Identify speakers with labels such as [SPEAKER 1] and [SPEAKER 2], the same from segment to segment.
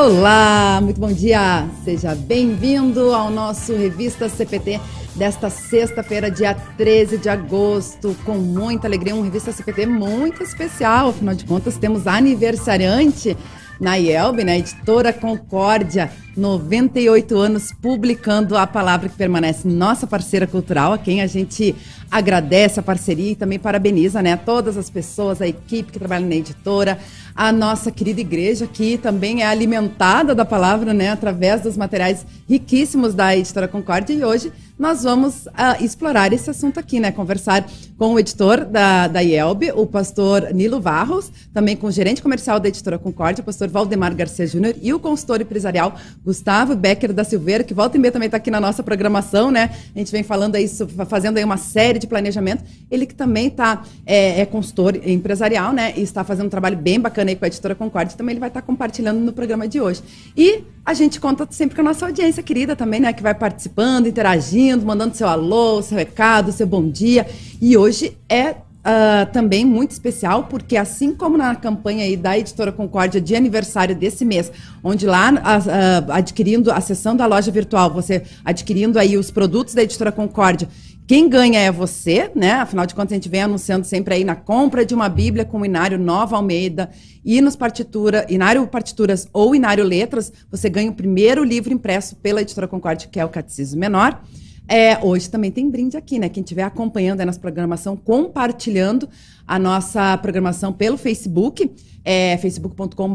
[SPEAKER 1] Olá, muito bom dia. Seja bem-vindo ao nosso Revista CPT desta sexta-feira, dia 13 de agosto, com muita alegria, um Revista CPT muito especial. Afinal de contas, temos aniversariante na IELB, na editora Concórdia, 98 anos publicando a palavra que permanece nossa parceira cultural, a quem a gente agradece a parceria e também parabeniza, né, todas as pessoas, a equipe que trabalha na editora, a nossa querida igreja que também é alimentada da palavra, né, através dos materiais riquíssimos da editora Concórdia. E hoje nós vamos uh, explorar esse assunto aqui, né? Conversar com o editor da, da IELB, o pastor Nilo Varros, também com o gerente comercial da editora Concórdia, o pastor Valdemar Garcia Júnior, e o consultor empresarial Gustavo Becker da Silveira, que volta e meia também está aqui na nossa programação, né? A gente vem falando aí, fazendo aí uma série de planejamento. Ele que também tá, é, é consultor empresarial, né? E está fazendo um trabalho bem bacana aí com a editora Concórdia, também ele vai estar tá compartilhando no programa de hoje. E a gente conta sempre com a nossa audiência querida também, né? Que vai participando, interagindo, mandando seu alô, seu recado, seu bom dia. E hoje é Uh, também muito especial, porque assim como na campanha aí da Editora Concórdia de aniversário desse mês, onde lá uh, adquirindo, acessando a loja virtual, você adquirindo aí os produtos da Editora Concórdia, quem ganha é você, né? Afinal de contas, a gente vem anunciando sempre aí na compra de uma Bíblia com o Inário Nova Almeida e nos partitura, Inário Partituras ou Inário Letras, você ganha o primeiro livro impresso pela Editora Concórdia, que é o Catecismo Menor. É, hoje também tem brinde aqui, né? Quem estiver acompanhando a nossa programação, compartilhando a nossa programação pelo Facebook, é, facebook.com.br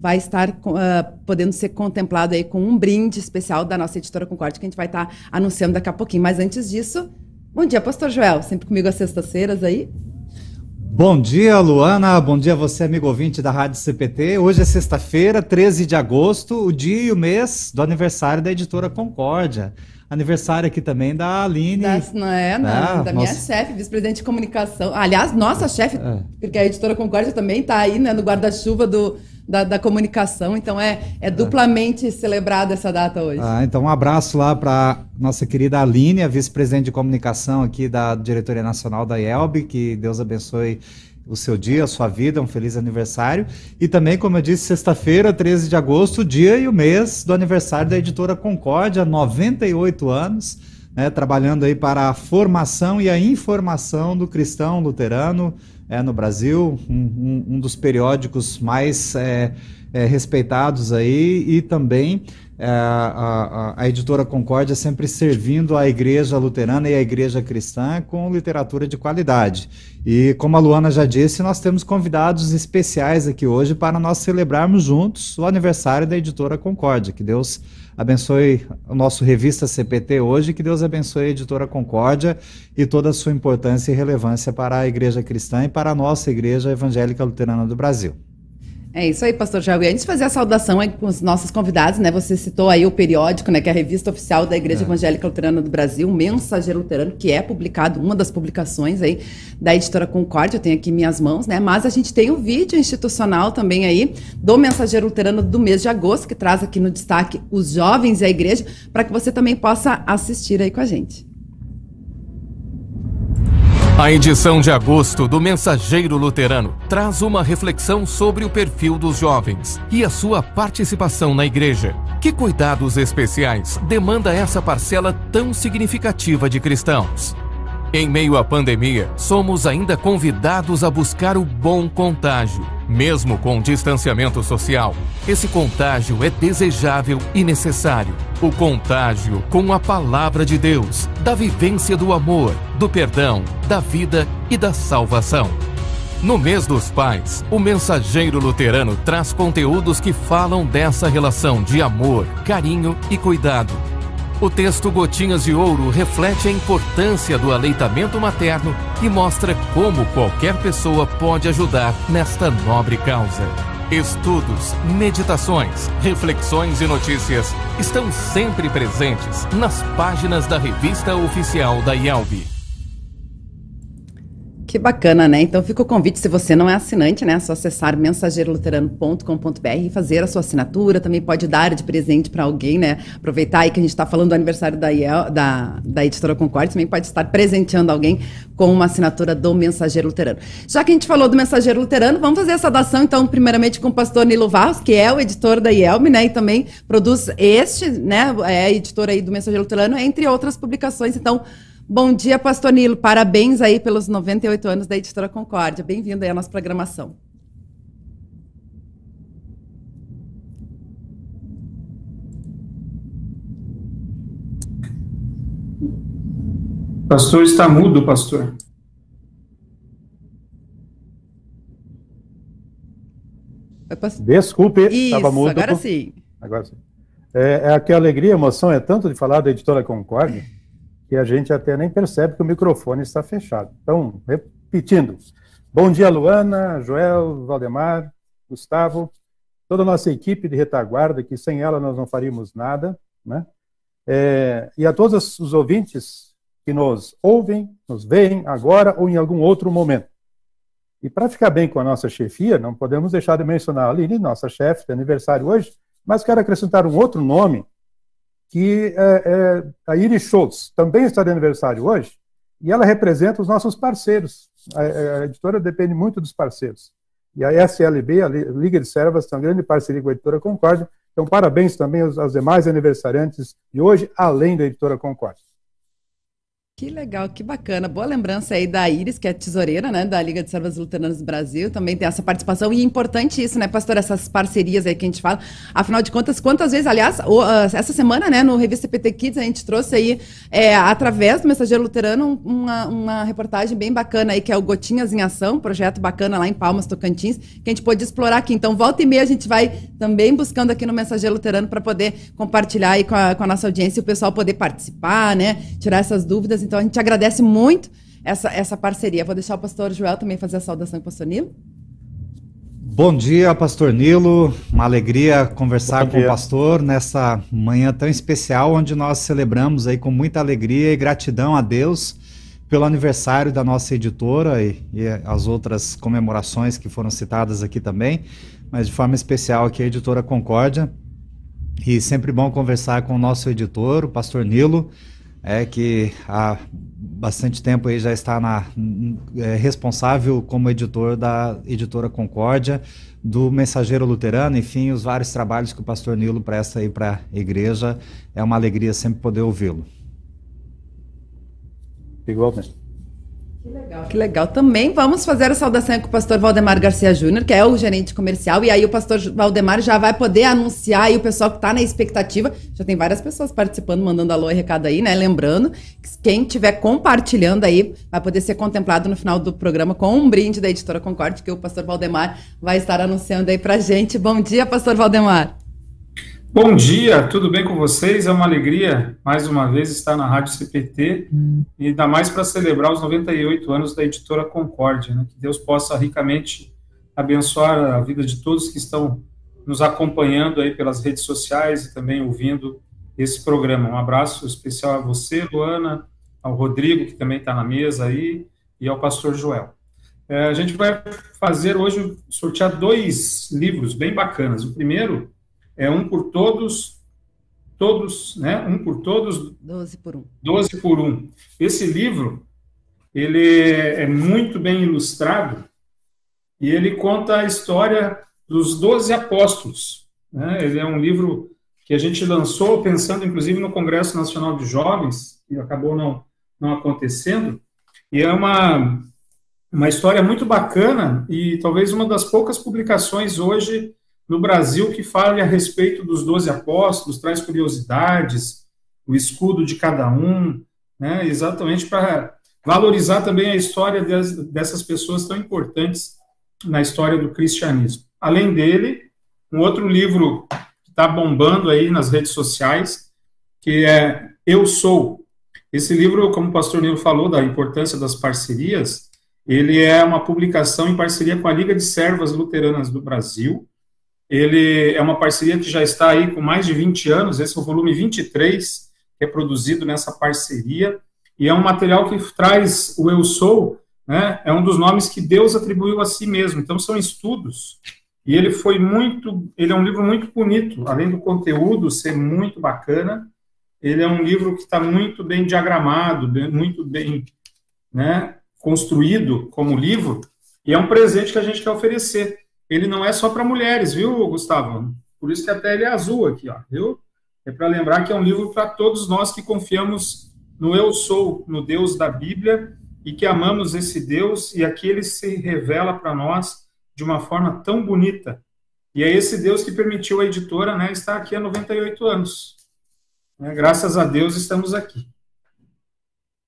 [SPEAKER 1] vai estar uh, podendo ser contemplado aí com um brinde especial da nossa editora Concorde, que a gente vai estar tá anunciando daqui a pouquinho. Mas antes disso, bom dia, Pastor Joel, sempre comigo às sextas-feiras aí.
[SPEAKER 2] Bom dia, Luana. Bom dia você, amigo ouvinte da Rádio CPT. Hoje é sexta-feira, 13 de agosto, o dia e o mês do aniversário da editora Concórdia aniversário aqui também da Aline.
[SPEAKER 1] Das, não é, não, né? da minha chefe, vice-presidente de comunicação. Aliás, nossa chefe, é. porque a editora Concórdia também está aí né, no guarda-chuva do, da, da, comunicação, então é, é duplamente é. celebrada essa data hoje.
[SPEAKER 2] Ah, então um abraço lá para nossa querida Aline, a vice-presidente de comunicação aqui da Diretoria Nacional da IELB, que Deus abençoe o seu dia, a sua vida, um feliz aniversário. E também, como eu disse, sexta-feira, 13 de agosto, o dia e o mês do aniversário da editora Concórdia, 98 anos, né, trabalhando aí para a formação e a informação do cristão luterano é, no Brasil, um, um, um dos periódicos mais é, é, respeitados aí e também a, a, a, editora Concórdia sempre servindo a igreja luterana e a igreja cristã com literatura de qualidade. E como a Luana já disse, nós temos convidados especiais aqui hoje para nós celebrarmos juntos o aniversário da editora Concórdia. Que Deus abençoe o nosso revista CPT hoje, que Deus abençoe a editora Concórdia e toda a sua importância e relevância para a igreja cristã e para a nossa igreja evangélica luterana do Brasil.
[SPEAKER 1] É isso aí, pastor Jair. Antes de fazer a saudação com os nossos convidados, né? Você citou aí o periódico, né? Que é a revista oficial da Igreja é. Evangélica Luterana do Brasil, Mensageiro Luterano, que é publicado, uma das publicações aí da editora Concórdia, eu tenho aqui em minhas mãos, né? Mas a gente tem o um vídeo institucional também aí do Mensageiro Luterano do mês de agosto, que traz aqui no destaque os jovens e a igreja, para que você também possa assistir aí com a gente.
[SPEAKER 3] A edição de agosto do Mensageiro Luterano traz uma reflexão sobre o perfil dos jovens e a sua participação na igreja. Que cuidados especiais demanda essa parcela tão significativa de cristãos? Em meio à pandemia, somos ainda convidados a buscar o bom contágio. Mesmo com distanciamento social, esse contágio é desejável e necessário. O contágio com a palavra de Deus, da vivência do amor, do perdão, da vida e da salvação. No mês dos pais, o mensageiro luterano traz conteúdos que falam dessa relação de amor, carinho e cuidado o texto Gotinhas de Ouro reflete a importância do aleitamento materno e mostra como qualquer pessoa pode ajudar nesta nobre causa. Estudos, meditações, reflexões e notícias estão sempre presentes nas páginas da revista oficial da IELB.
[SPEAKER 1] Que bacana, né? Então fica o convite, se você não é assinante, né? É só acessar mensageiroluterano.com.br e fazer a sua assinatura. Também pode dar de presente para alguém, né? Aproveitar aí que a gente está falando do aniversário da, IEL, da, da editora Concorde, também pode estar presenteando alguém com uma assinatura do Mensageiro Luterano. Já que a gente falou do Mensageiro Luterano, vamos fazer essa dação, então, primeiramente com o pastor Nilo Varros, que é o editor da IELM, né? E também produz este, né? É editor aí do Mensageiro Luterano, entre outras publicações. Então, Bom dia, Pastor Nilo. Parabéns aí pelos 98 anos da Editora Concórdia. Bem-vindo aí à nossa programação.
[SPEAKER 4] Pastor está mudo, pastor.
[SPEAKER 5] Desculpe, estava mudo.
[SPEAKER 1] agora sim.
[SPEAKER 5] Agora sim. É, é que a alegria, a emoção é tanto de falar da Editora Concórdia que a gente até nem percebe que o microfone está fechado. Então, repetindo. Bom dia, Luana, Joel, Valdemar, Gustavo, toda a nossa equipe de retaguarda, que sem ela nós não faríamos nada, né? É, e a todos os ouvintes que nos ouvem, nos veem agora ou em algum outro momento. E para ficar bem com a nossa chefia, não podemos deixar de mencionar a Aline, nossa chefe de aniversário hoje, mas quero acrescentar um outro nome que é, é, a Iris Schultz também está de aniversário hoje, e ela representa os nossos parceiros. A, a, editora depende muito dos parceiros. E a SLB, a Liga de Servas, tem uma grande parceria com a editora Concórdia. Então, parabéns também aos, aos demais aniversariantes de hoje, além da editora Concórdia.
[SPEAKER 1] Que legal, que bacana. Boa lembrança aí da Iris, que é tesoureira, né, da Liga de Servas Luteranas do Brasil. Também tem essa participação. E é importante isso, né, pastor, essas parcerias aí que a gente fala. Afinal de contas, quantas vezes, aliás, ah, essa semana, né, no Revista PT Kids, a gente trouxe aí, é, através do Mensageiro Luterano, uma, uma reportagem bem bacana aí, que é o Gotinhas em Ação, projeto bacana lá em Palmas, Tocantins, que a gente pôde explorar aqui. Então, volta e meia a gente vai também buscando aqui no Mensageiro Luterano para poder compartilhar aí com a, com a nossa audiência e o pessoal poder participar, né, tirar essas dúvidas. Então a gente agradece muito essa, essa parceria. Vou deixar o pastor Joel também fazer a saudação, pastor Nilo.
[SPEAKER 2] Bom dia, pastor Nilo. Uma alegria conversar com o pastor nessa manhã tão especial, onde nós celebramos aí com muita alegria e gratidão a Deus pelo aniversário da nossa editora e, e as outras comemorações que foram citadas aqui também, mas de forma especial aqui a editora Concórdia. E sempre bom conversar com o nosso editor, o pastor Nilo é que há bastante tempo aí já está na, é, responsável como editor da editora Concórdia, do Mensageiro Luterano, enfim, os vários trabalhos que o pastor Nilo presta aí para a igreja. É uma alegria sempre poder ouvi-lo.
[SPEAKER 5] Igualmente.
[SPEAKER 1] Que legal. Que legal. Também vamos fazer a saudação com o pastor Valdemar Garcia Júnior, que é o gerente comercial, e aí o pastor Valdemar já vai poder anunciar aí o pessoal que está na expectativa. Já tem várias pessoas participando, mandando alô e recado aí, né? Lembrando que quem estiver compartilhando aí vai poder ser contemplado no final do programa com um brinde da editora Concorde, que o pastor Valdemar vai estar anunciando aí pra gente. Bom dia, pastor Valdemar.
[SPEAKER 4] Bom dia, tudo bem com vocês? É uma alegria, mais uma vez, estar na Rádio CPT hum. e ainda mais para celebrar os 98 anos da editora Concórdia. Né? Que Deus possa ricamente abençoar a vida de todos que estão nos acompanhando aí pelas redes sociais e também ouvindo esse programa. Um abraço especial a você, Luana, ao Rodrigo, que também está na mesa aí, e ao pastor Joel. É, a gente vai fazer hoje, sortear dois livros bem bacanas. O primeiro é um por todos, todos, né? Um por todos.
[SPEAKER 1] Doze por um.
[SPEAKER 4] Doze por um. Esse livro, ele é muito bem ilustrado e ele conta a história dos doze apóstolos. Né? Ele é um livro que a gente lançou pensando, inclusive, no Congresso Nacional de Jovens, que acabou não, não acontecendo, e é uma, uma história muito bacana e talvez uma das poucas publicações hoje no Brasil que fale a respeito dos doze apóstolos, traz curiosidades, o escudo de cada um, né, exatamente para valorizar também a história dessas pessoas tão importantes na história do cristianismo. Além dele, um outro livro que está bombando aí nas redes sociais, que é Eu Sou. Esse livro, como o pastor Nilo falou, da importância das parcerias, ele é uma publicação em parceria com a Liga de Servas Luteranas do Brasil, ele é uma parceria que já está aí com mais de 20 anos, esse é o volume 23, que é produzido nessa parceria, e é um material que traz o Eu Sou né, é um dos nomes que Deus atribuiu a si mesmo. Então são estudos e ele foi muito, ele é um livro muito bonito, além do conteúdo ser muito bacana, ele é um livro que está muito bem diagramado, muito bem né, construído como livro, e é um presente que a gente quer oferecer. Ele não é só para mulheres, viu, Gustavo? Por isso que até ele é azul aqui, ó, viu? É para lembrar que é um livro para todos nós que confiamos no Eu Sou, no Deus da Bíblia, e que amamos esse Deus, e aqui ele se revela para nós de uma forma tão bonita. E é esse Deus que permitiu a editora né, estar aqui há 98 anos. É, graças a Deus estamos aqui.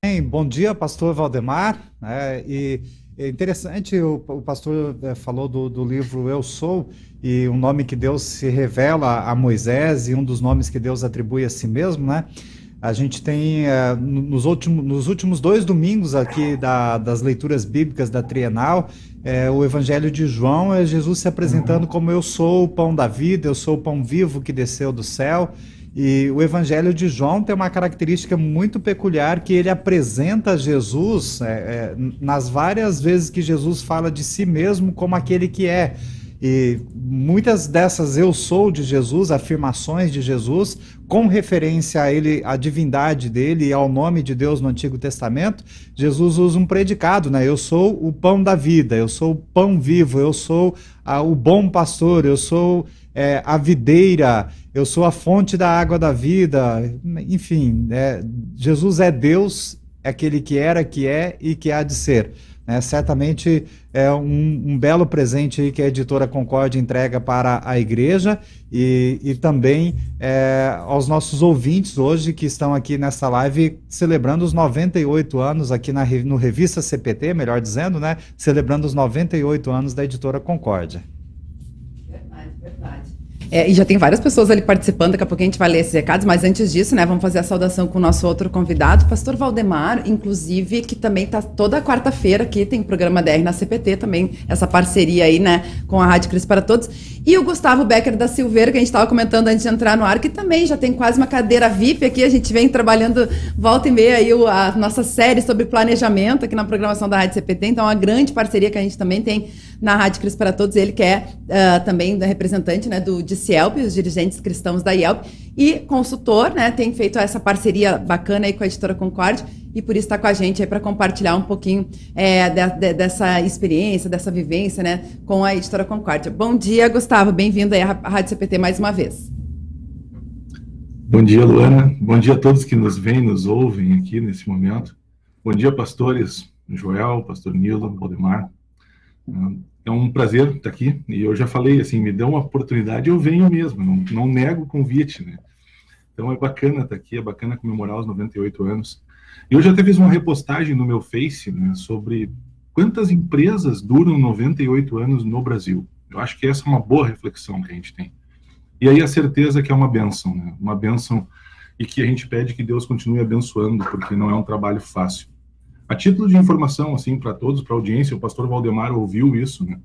[SPEAKER 2] Bem, bom dia, pastor Valdemar. É, e é interessante, o, o pastor é, falou do, do, livro Eu Sou, e um nome que Deus se revela a Moisés, e um dos nomes que Deus atribui a si mesmo, né? A gente tem, é, nos, últimos, nos últimos dois domingos aqui da, das leituras bíblicas da Trienal, é, o Evangelho de João é Jesus se apresentando como eu sou o pão da vida, eu sou o pão vivo que desceu do céu. E o Evangelho de João tem uma característica muito peculiar que ele apresenta Jesus é, é, nas várias vezes que Jesus fala de si mesmo como aquele que é. E muitas dessas eu sou de Jesus, afirmações de Jesus, com referência a ele, à divindade dele e ao nome de Deus no Antigo Testamento, Jesus usa um predicado, né? Eu sou o pão da vida, eu sou o pão vivo, eu sou a, o bom pastor, eu sou é, a videira, eu sou a fonte da água da vida, enfim, é, Jesus é Deus, é aquele que era, que é e que há de ser. É, certamente é um, um, belo presente que a editora Concorde entrega para a igreja e, e também é, aos nossos ouvintes hoje que estão aqui nessa live celebrando os 98 anos aqui na, no Revista CPT, melhor dizendo, né? Celebrando os 98 anos da editora Concórdia. Verdade.
[SPEAKER 1] É, e já tem várias pessoas ali participando, daqui a pouco a gente vai ler esses recados, mas antes disso, né, vamos fazer a saudação com o nosso outro convidado, pastor Valdemar, inclusive, que também está toda quarta-feira aqui, tem programa DR na CPT também, essa parceria aí, né, com a Rádio Cris para Todos. E o Gustavo Becker da Silveira, que a gente estava comentando antes de entrar no ar, que também já tem quase uma cadeira VIP aqui, a gente vem trabalhando volta e meia aí a nossa série sobre planejamento aqui na programação da Rádio CPT, então é uma grande parceria que a gente também tem na Rádio Cris para Todos, ele que é uh, também representante né, do DCIELP, os dirigentes cristãos da IELP, e consultor, né, tem feito essa parceria bacana aí com a editora Concorde, e por isso está com a gente aí para compartilhar um pouquinho é, de, de, dessa experiência, dessa vivência né, com a editora Concorde. Bom dia, Gustavo, bem-vindo aí à Rádio CPT mais uma vez.
[SPEAKER 6] Bom dia, Luana. Bom dia a todos que nos veem, nos ouvem aqui nesse momento. Bom dia, pastores Joel, pastor Nilo, Valdemar. É um prazer estar aqui e eu já falei assim, me dê uma oportunidade, eu venho mesmo, não, não nego o convite, né? Então é bacana estar aqui, é bacana comemorar os 98 anos. Eu já até fiz uma repostagem no meu Face né, sobre quantas empresas duram 98 anos no Brasil. Eu acho que essa é uma boa reflexão que a gente tem. E aí a certeza que é uma benção, né? uma benção e que a gente pede que Deus continue abençoando, porque não é um trabalho fácil. A título de informação, assim, para todos, para a audiência, o pastor Valdemar ouviu isso, né?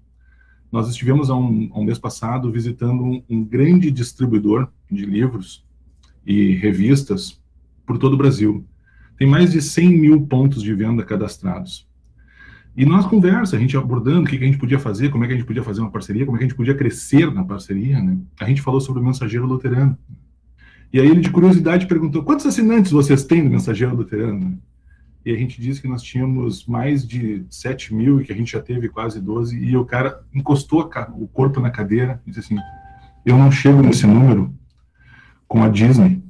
[SPEAKER 6] Nós estivemos há um, há um mês passado visitando um, um, grande distribuidor de livros e revistas por todo o Brasil. Tem mais de 100 mil pontos de venda cadastrados. E nós conversa, a gente abordando o que, que a gente podia fazer, como é que a gente podia fazer uma parceria, como é que a gente podia crescer na parceria, né? A gente falou sobre o Mensageiro Luterano. E aí ele, de curiosidade, perguntou, quantos assinantes vocês têm do Mensageiro Luterano? E a gente disse que nós tínhamos mais de 7 mil e que a gente já teve quase 12, e o cara encostou o corpo na cadeira e disse assim, eu não chego nesse número com a Disney,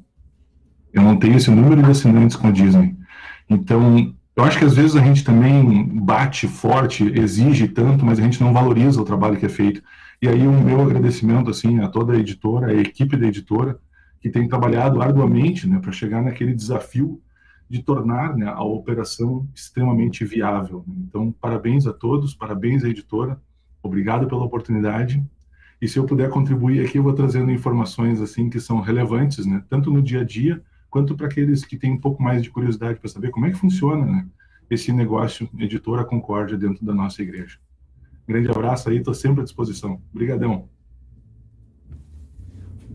[SPEAKER 6] eu não tenho esse número de assinantes com a Disney. Então, eu acho que às vezes a gente também bate forte, exige tanto, mas a gente não valoriza o trabalho que é feito. E aí o meu agradecimento assim a toda a editora, a equipe da editora, que tem trabalhado arduamente né, para chegar naquele desafio de tornar né, a operação extremamente viável. Então, parabéns a todos, parabéns à editora, obrigado pela oportunidade. E se eu puder contribuir aqui, eu vou trazendo informações assim que são relevantes, né, tanto no dia a dia quanto para aqueles que têm um pouco mais de curiosidade para saber como é que funciona, né, esse negócio editora Concórdia dentro da nossa igreja. Grande abraço aí, estou sempre à disposição. Obrigadão.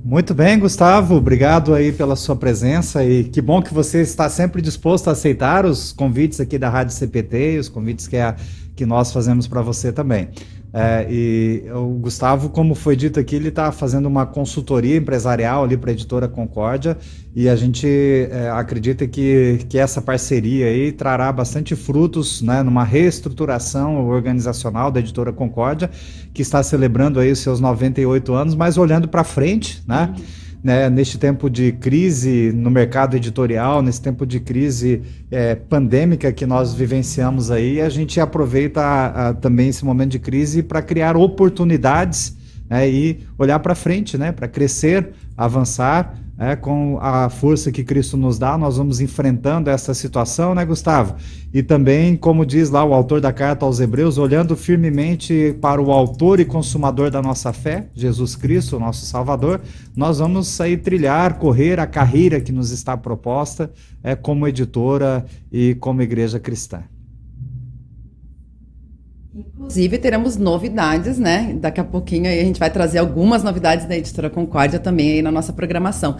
[SPEAKER 2] Muito bem, Gustavo. Obrigado aí pela sua presença e que bom que você está sempre disposto a aceitar os convites aqui da Rádio CPT, os convites que, a, que nós fazemos para você também. É, e o Gustavo, como foi dito aqui, ele está fazendo uma consultoria empresarial ali para a editora Concórdia e a gente é, acredita que, que essa parceria aí trará bastante frutos né, numa reestruturação organizacional da editora Concórdia, que está celebrando aí os seus 98 anos, mas olhando para frente, né? Uhum né, neste tempo de crise no mercado editorial, nesse tempo de crise é, pandêmica que nós vivenciamos aí, a gente aproveita a, a, também esse momento de crise para criar oportunidades né, e olhar para frente, né, para crescer, avançar é, com a força que Cristo nos dá, nós vamos enfrentando essa situação, né, Gustavo? E também, como diz lá o autor da carta aos Hebreus, olhando firmemente para o autor e consumador da nossa fé, Jesus Cristo, o nosso Salvador, nós vamos sair trilhar, correr a carreira que nos está proposta é, como editora e como igreja cristã.
[SPEAKER 1] Inclusive, teremos novidades, né? Daqui a pouquinho aí a gente vai trazer algumas novidades da Editora Concórdia também aí na nossa programação.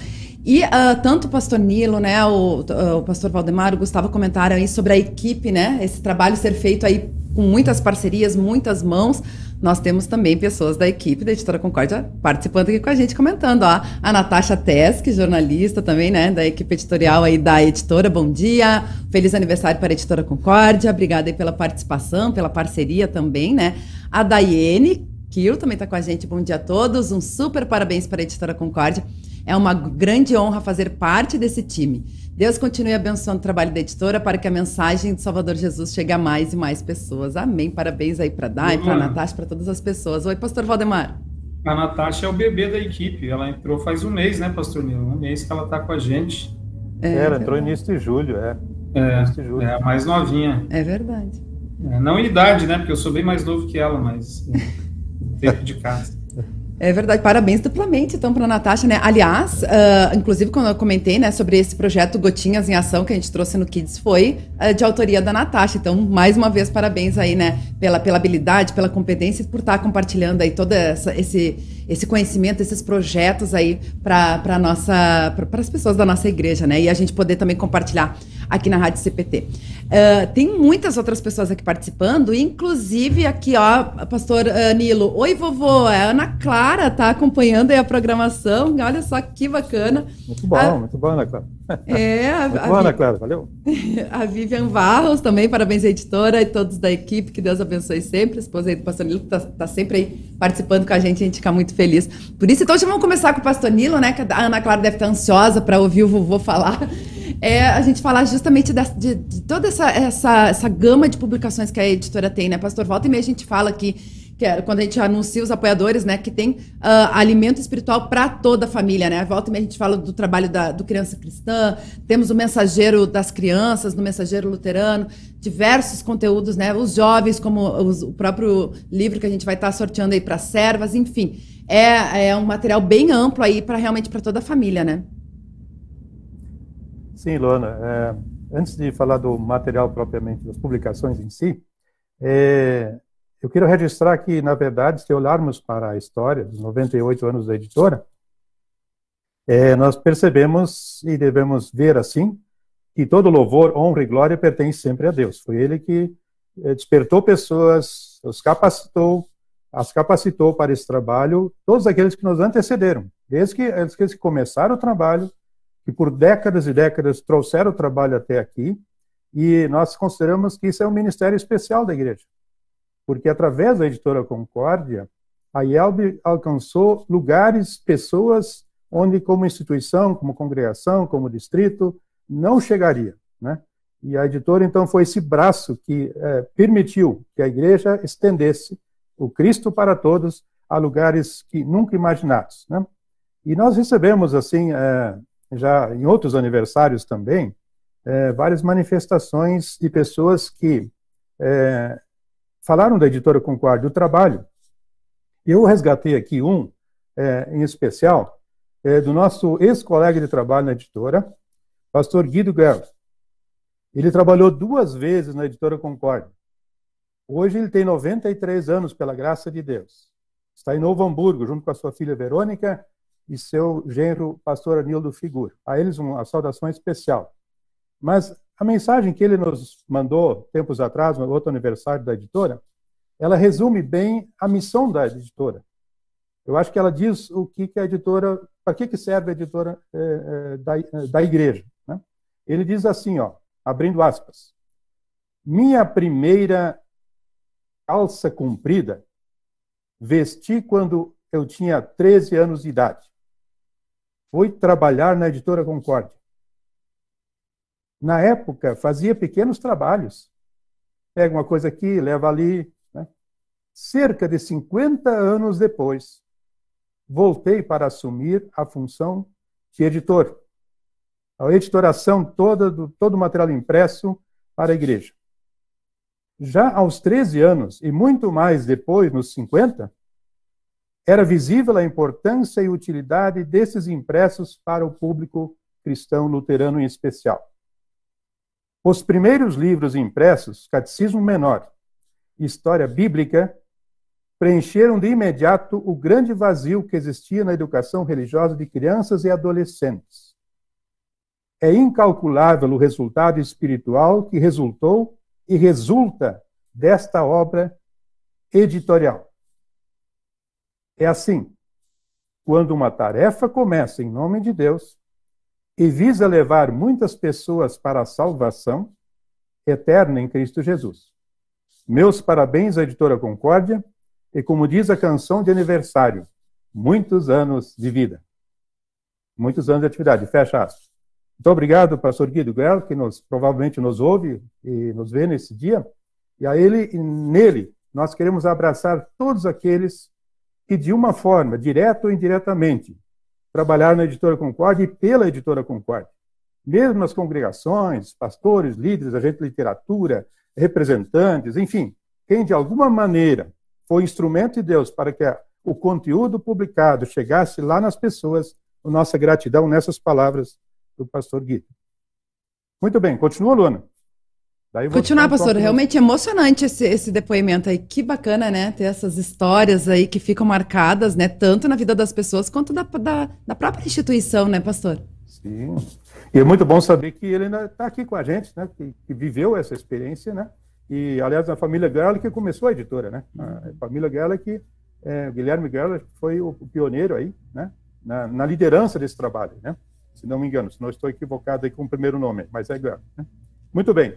[SPEAKER 1] E uh, tanto o pastor Nilo, né, o, uh, o pastor Valdemar, o Gustavo comentaram aí sobre a equipe, né? Esse trabalho ser feito aí com muitas parcerias, muitas mãos nós temos também pessoas da equipe da Editora Concórdia participando aqui com a gente, comentando. Ó, a Natasha Tesk, jornalista também, né, da equipe editorial aí da editora. Bom dia, feliz aniversário para a Editora Concórdia. Obrigada aí pela participação, pela parceria também, né? A Daiane Kiel também está com a gente. Bom dia a todos. Um super parabéns para a Editora Concórdia. É uma grande honra fazer parte desse time. Deus continue abençoando o trabalho da editora para que a mensagem de Salvador Jesus chegue a mais e mais pessoas. Amém. Parabéns aí para Dai, para Natasha, para todas as pessoas. Oi, pastor Valdemar.
[SPEAKER 4] A Natasha é o bebê da equipe. Ela entrou faz um mês, né, pastor Nilo? Um mês que ela está com a gente.
[SPEAKER 5] É, ela entrou início de julho, é.
[SPEAKER 4] É, de julho. é a mais novinha.
[SPEAKER 1] É verdade.
[SPEAKER 4] É, não em idade, né? Porque eu sou bem mais novo que ela, mas tempo de casa.
[SPEAKER 1] É verdade, parabéns duplamente então para a Natasha, né? Aliás, uh, inclusive quando eu comentei, né, sobre esse projeto Gotinhas em Ação que a gente trouxe no Kids foi uh, de autoria da Natasha. Então, mais uma vez parabéns aí, né, pela, pela habilidade, pela competência e por estar compartilhando aí todo essa, esse esse conhecimento, esses projetos aí para nossa para as pessoas da nossa igreja, né? E a gente poder também compartilhar aqui na Rádio CPT. Uh, tem muitas outras pessoas aqui participando, inclusive aqui, ó, pastor uh, Nilo. Oi, vovô, a Ana Clara tá acompanhando aí a programação. Olha só que bacana.
[SPEAKER 5] Muito bom, a... muito bom, Ana Clara.
[SPEAKER 1] É,
[SPEAKER 5] a, Ana Clara, valeu.
[SPEAKER 1] A Vivian Barros também, parabéns, editora, e todos da equipe, que Deus abençoe sempre. A esposa aí do pastor Nilo, que tá, tá sempre aí participando com a gente, a gente fica muito feliz por isso. Então, já vamos começar com o pastor Nilo, né? Que a Ana Clara deve estar ansiosa para ouvir o vovô falar é a gente falar justamente de, de, de toda essa, essa, essa gama de publicações que a editora tem, né? Pastor, volta e meia a gente fala que, que é, quando a gente anuncia os apoiadores, né, que tem uh, alimento espiritual para toda a família, né? Volta e meia a gente fala do trabalho da, do Criança Cristã, temos o Mensageiro das Crianças, no Mensageiro Luterano, diversos conteúdos, né? Os jovens, como os, o próprio livro que a gente vai estar sorteando aí para servas, enfim. É, é um material bem amplo aí para realmente para toda a família, né?
[SPEAKER 5] Sim, Luana. É, antes de falar do material propriamente, das publicações em si, é, eu quero registrar que, na verdade, se olharmos para a história dos 98 anos da editora, é, nós percebemos e devemos ver assim que todo louvor, honra e glória pertence sempre a Deus. Foi Ele que é, despertou pessoas, os capacitou, as capacitou para esse trabalho, todos aqueles que nos antecederam, desde que eles começaram o trabalho que por décadas e décadas trouxeram o trabalho até aqui, e nós consideramos que isso é um ministério especial da igreja, porque através da editora Concórdia, a IELB alcançou lugares, pessoas onde, como instituição, como congregação, como distrito, não chegaria, né? E a editora, então, foi esse braço que é, permitiu que a igreja estendesse o Cristo para todos a lugares que nunca imaginados, né? E nós recebemos, assim, é, já em outros aniversários também, é, várias manifestações de pessoas que falaram da editora Concórdia, do trabalho. Eu resgatei aqui um, é, em especial, é, do nosso ex-colega de trabalho na editora, pastor Guido Guerra. Ele trabalhou duas vezes na editora Concórdia. Hoje ele tem 93 anos, pela graça de Deus. Está em Novo Hamburgo, junto com a sua filha Verônica e seu genro, pastor Anildo Figur. A eles uma saudação especial. Mas a mensagem que ele nos mandou tempos atrás, no outro aniversário da editora, ela resume bem a missão da editora. Eu acho que ela diz o que, que a editora, para que, que serve a editora é, é, da, da igreja. Né? Ele diz assim, ó, abrindo aspas, minha primeira calça comprida vesti quando eu tinha 13 anos de idade. Foi trabalhar na editora Concórdia. Na época, fazia pequenos trabalhos. Pega uma coisa aqui, leva ali. Né? Cerca de 50 anos depois, voltei para assumir a função de editor. A editoração toda do todo o material impresso para a igreja. Já aos 13 anos, e muito mais depois, nos 50, era visível a importância e utilidade desses impressos para o público cristão luterano em especial. Os primeiros livros impressos, Catecismo Menor e História Bíblica, preencheram de imediato o grande vazio que existia na educação religiosa de crianças e adolescentes. É incalculável o resultado espiritual que resultou e resulta desta obra editorial. É assim: quando uma tarefa começa em nome de Deus e visa levar muitas pessoas para a salvação eterna em Cristo Jesus. Meus parabéns à editora Concórdia e, como diz a canção de aniversário, muitos anos de vida. Muitos anos de atividade. Fecha aspas. Muito obrigado, pastor Guido Guerra, que nos, provavelmente nos ouve e nos vê nesse dia. E a ele, nele, nós queremos abraçar todos aqueles que, de uma forma, direta ou indiretamente, trabalharam na Editora Concórdia e pela Editora Concórdia. Mesmo nas congregações, pastores, líderes, agentes de literatura, representantes, enfim, quem de alguma maneira foi instrumento de Deus para que o conteúdo publicado chegasse lá nas pessoas, nossa gratidão nessas palavras do pastor Guido. Muito bem, continua, Luana.
[SPEAKER 1] Continuar, pastor, realmente emocionante esse, esse depoimento aí. Que bacana, né? Ter essas histórias aí que ficam marcadas, né? Tanto na vida das pessoas quanto da, da, da própria instituição, né, pastor?
[SPEAKER 5] Sim. E é muito bom saber que ele ainda está aqui com a gente, né? Que, que, viveu essa experiência, né? E, aliás, a família Gerla que começou a editora, né? A família Gerla que... É, Guilherme Gerla foi o, o pioneiro aí, né? Na, na liderança desse trabalho, né? se não me engano, se não estou equivocado aí com o primeiro nome, mas é igual. Né? Muito bem.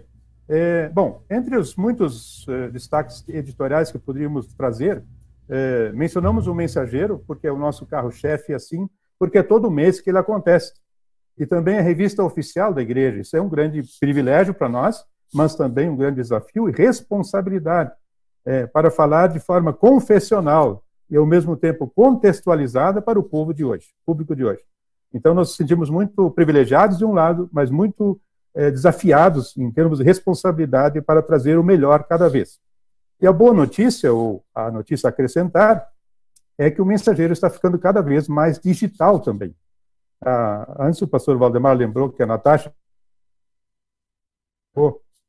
[SPEAKER 5] É, bom, entre os muitos é, destaques editoriais que poderíamos trazer, é, mencionamos o Mensageiro, porque é o nosso carro-chefe assim, porque é todo mês que ele acontece. E também a revista oficial da igreja. Isso é um grande privilégio para nós, mas também um grande desafio e responsabilidade é, para falar de forma confessional e, ao mesmo tempo, contextualizada para o povo de hoje, público de hoje. Então, nós nos sentimos muito privilegiados de um lado, mas muito é, desafiados em termos de responsabilidade para trazer o melhor cada vez. E a boa notícia, ou a notícia a acrescentar, é que o mensageiro está ficando cada vez mais digital também. Ah, antes o pastor Valdemar lembrou que a Natasha,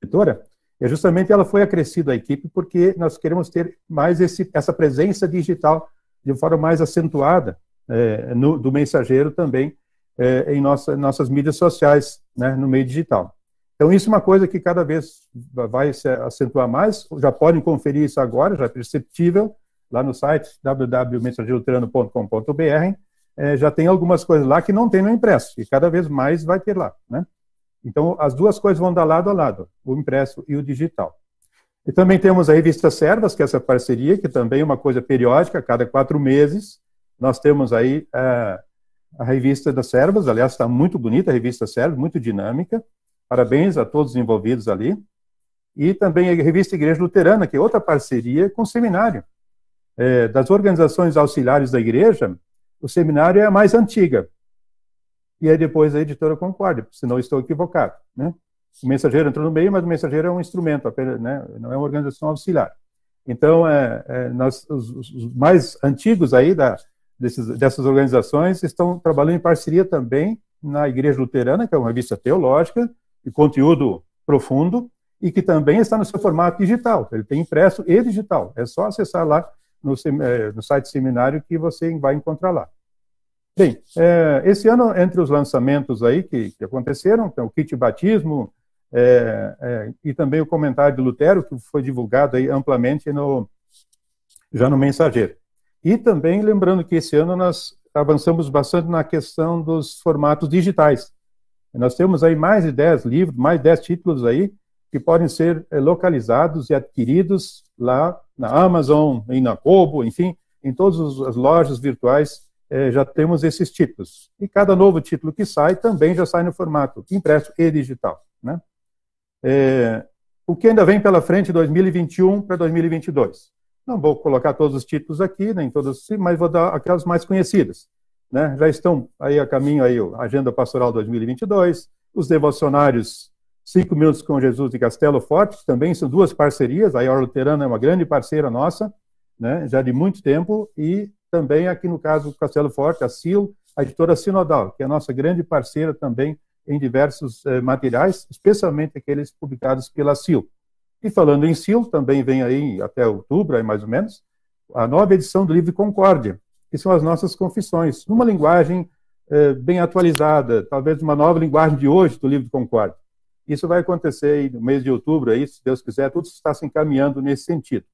[SPEAKER 5] editora, é justamente ela foi acrescida à equipe porque nós queremos ter mais esse, essa presença digital de forma mais acentuada é, no, do mensageiro também é, em nossa, nossas mídias sociais, né, no meio digital. Então, isso é uma coisa que cada vez vai se acentuar mais, já podem conferir isso agora, já é perceptível, lá no site www.mensageiroterano.com.br, é, já tem algumas coisas lá que não tem no impresso, e cada vez mais vai ter lá, né? Então, as duas coisas vão dar lado a lado, o impresso e o digital. E também temos a revista Servas, que é essa parceria, que também é uma coisa periódica, cada quatro meses, nós temos aí é, a revista das Servas, aliás, está muito bonita a revista Servas, muito dinâmica. Parabéns a todos os envolvidos ali. E também a revista Igreja Luterana, que é outra parceria com o seminário. É, das organizações auxiliares da igreja, o seminário é a mais antiga. E aí depois a editora Concórdia, se não estou equivocado. Né? O mensageiro entrou no meio, mas o mensageiro é um instrumento, apenas, né? não é uma organização auxiliar. Então, é, é, nós, os, os, mais antigos aí da, desses, dessas organizações estão trabalhando em parceria também na Igreja Luterana, que é uma revista teológica, de conteúdo profundo, e que também está no seu formato digital. Ele tem impresso e digital. É só acessar lá no, é, no site seminário que você vai encontrar lá. Bem, é, esse ano, entre os lançamentos aí que, que aconteceram, tem o kit batismo é, é, e também o comentário de Lutero, que foi divulgado aí amplamente no, já no Mensageiro. E também lembrando que esse ano nós avançamos bastante na questão dos formatos digitais. Nós temos aí mais de 10 livros, mais de 10 títulos aí, que podem ser é, localizados e adquiridos lá na Amazon, e na Kobo, enfim, em todas as lojas virtuais é, já temos esses títulos. E cada novo título que sai também já sai no formato impresso e digital. Né? É, o que ainda vem pela frente 2021 para 2022? Não vou colocar todos os títulos aqui, nem todos, mas vou dar aquelas mais conhecidas. Né? Já estão aí a caminho aí a Agenda Pastoral 2022, os devocionários Cinco Minutos com Jesus e Castelo Forte, também são duas parcerias, a Ior Luterana é uma grande parceira nossa, né, já de muito tempo, e também aqui no caso do Castelo Forte, a SIL, a editora Sinodal, que é a nossa grande parceira também em diversos eh, materiais, especialmente aqueles publicados pela SIL. E falando em SIL, também vem aí até outubro, aí mais ou menos, a nova edição do livro Concórdia, que são as nossas confissões, numa linguagem eh, bem atualizada, talvez uma nova linguagem de hoje do livro Concórdia. Isso vai acontecer no mês de outubro, aí, se Deus quiser, tudo está se encaminhando nesse sentido.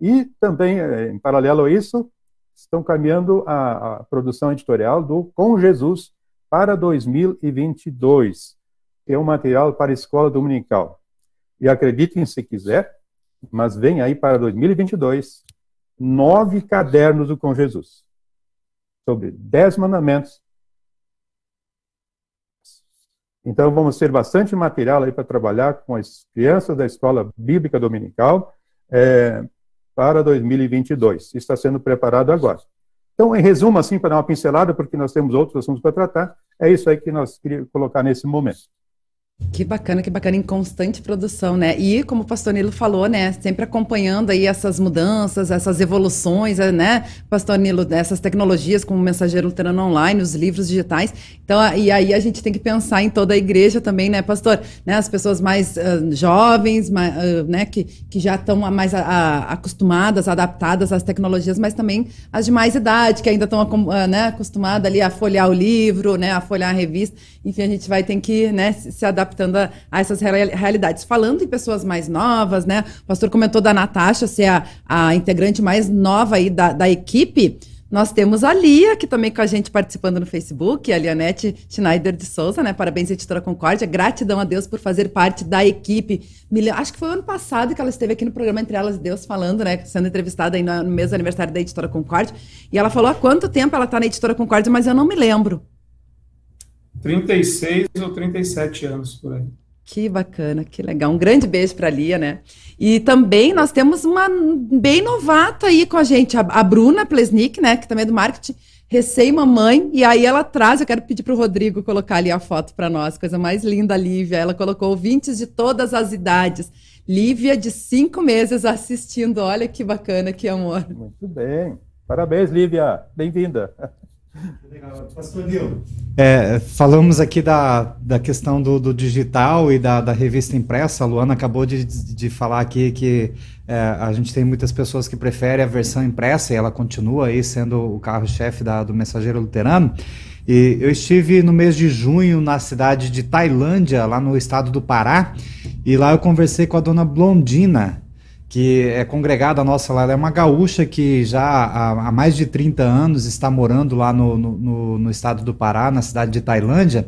[SPEAKER 5] E também, eh, em paralelo a isso, estão caminhando a, a produção editorial do Com Jesus para 2022, que é um material para a escola dominical. E acreditem se quiser, mas vem aí para 2022 nove cadernos do Com Jesus, sobre dez mandamentos. Então vamos ter bastante material aí para trabalhar com as crianças da escola bíblica dominical. É, para 2022. Está sendo preparado agora. Então, em resumo, assim, para dar uma pincelada, porque nós temos outros assuntos para tratar, é isso aí que nós queríamos colocar nesse momento.
[SPEAKER 1] Que bacana, que bacana, em constante produção, né? E como o pastor Nilo falou, né? Sempre acompanhando aí essas mudanças, essas evoluções, né? Pastor Nilo, essas tecnologias como o Mensageiro Luterano Online, os livros digitais. Então, e aí a gente tem que pensar em toda a igreja também, né, pastor? Né? As pessoas mais uh, jovens, mais, uh, né? Que, que já estão mais a, a, acostumadas, adaptadas às tecnologias, mas também as de mais idade, que ainda estão uh, né, acostumadas ali a folhear o livro, né? A folhear a revista. Enfim, a gente vai ter que né, se adaptar adaptando a, a essas realidades. Falando em pessoas mais novas, né? O pastor comentou da Natasha ser a, a integrante mais nova aí da, da equipe. Nós temos a Lia, que também com a gente participando no Facebook, a Lianete Schneider de Souza, né? Parabéns, editora Concórdia. Gratidão a Deus por fazer parte da equipe. Acho que foi ano passado que ela esteve aqui no programa Entre Elas e Deus falando, né? Sendo entrevistada aí no mês aniversário da editora Concórdia. E ela falou há quanto tempo ela está na editora Concórdia, mas eu não me lembro.
[SPEAKER 4] 36 ou 37 anos por aí.
[SPEAKER 1] Que bacana, que legal. Um grande beijo para a Lia, né? E também nós temos uma bem novata aí com a gente, a, a Bruna Plesnik, né? Que também é do marketing, recém-mamãe. E aí ela traz, eu quero pedir para o Rodrigo colocar ali a foto para nós, coisa mais linda, Lívia. Ela colocou ouvintes de todas as idades. Lívia, de cinco meses, assistindo. Olha que bacana, que amor.
[SPEAKER 5] Muito bem. Parabéns, Lívia. Bem-vinda.
[SPEAKER 2] Pastor Nil. É, falamos aqui da, da questão do, do digital e da, da, revista impressa. A Luana acabou de, de falar aqui que é, a gente tem muitas pessoas que preferem a versão impressa e ela continua aí sendo o carro-chefe do Mensageiro Luterano. E eu estive no mês de junho na cidade de Tailândia, lá no estado do Pará, e lá eu conversei com a dona Blondina, que é congregada nossa lá, ela é uma gaúcha que já há, há mais de 30 anos está morando lá no, no, no, estado do Pará, na cidade de Tailândia,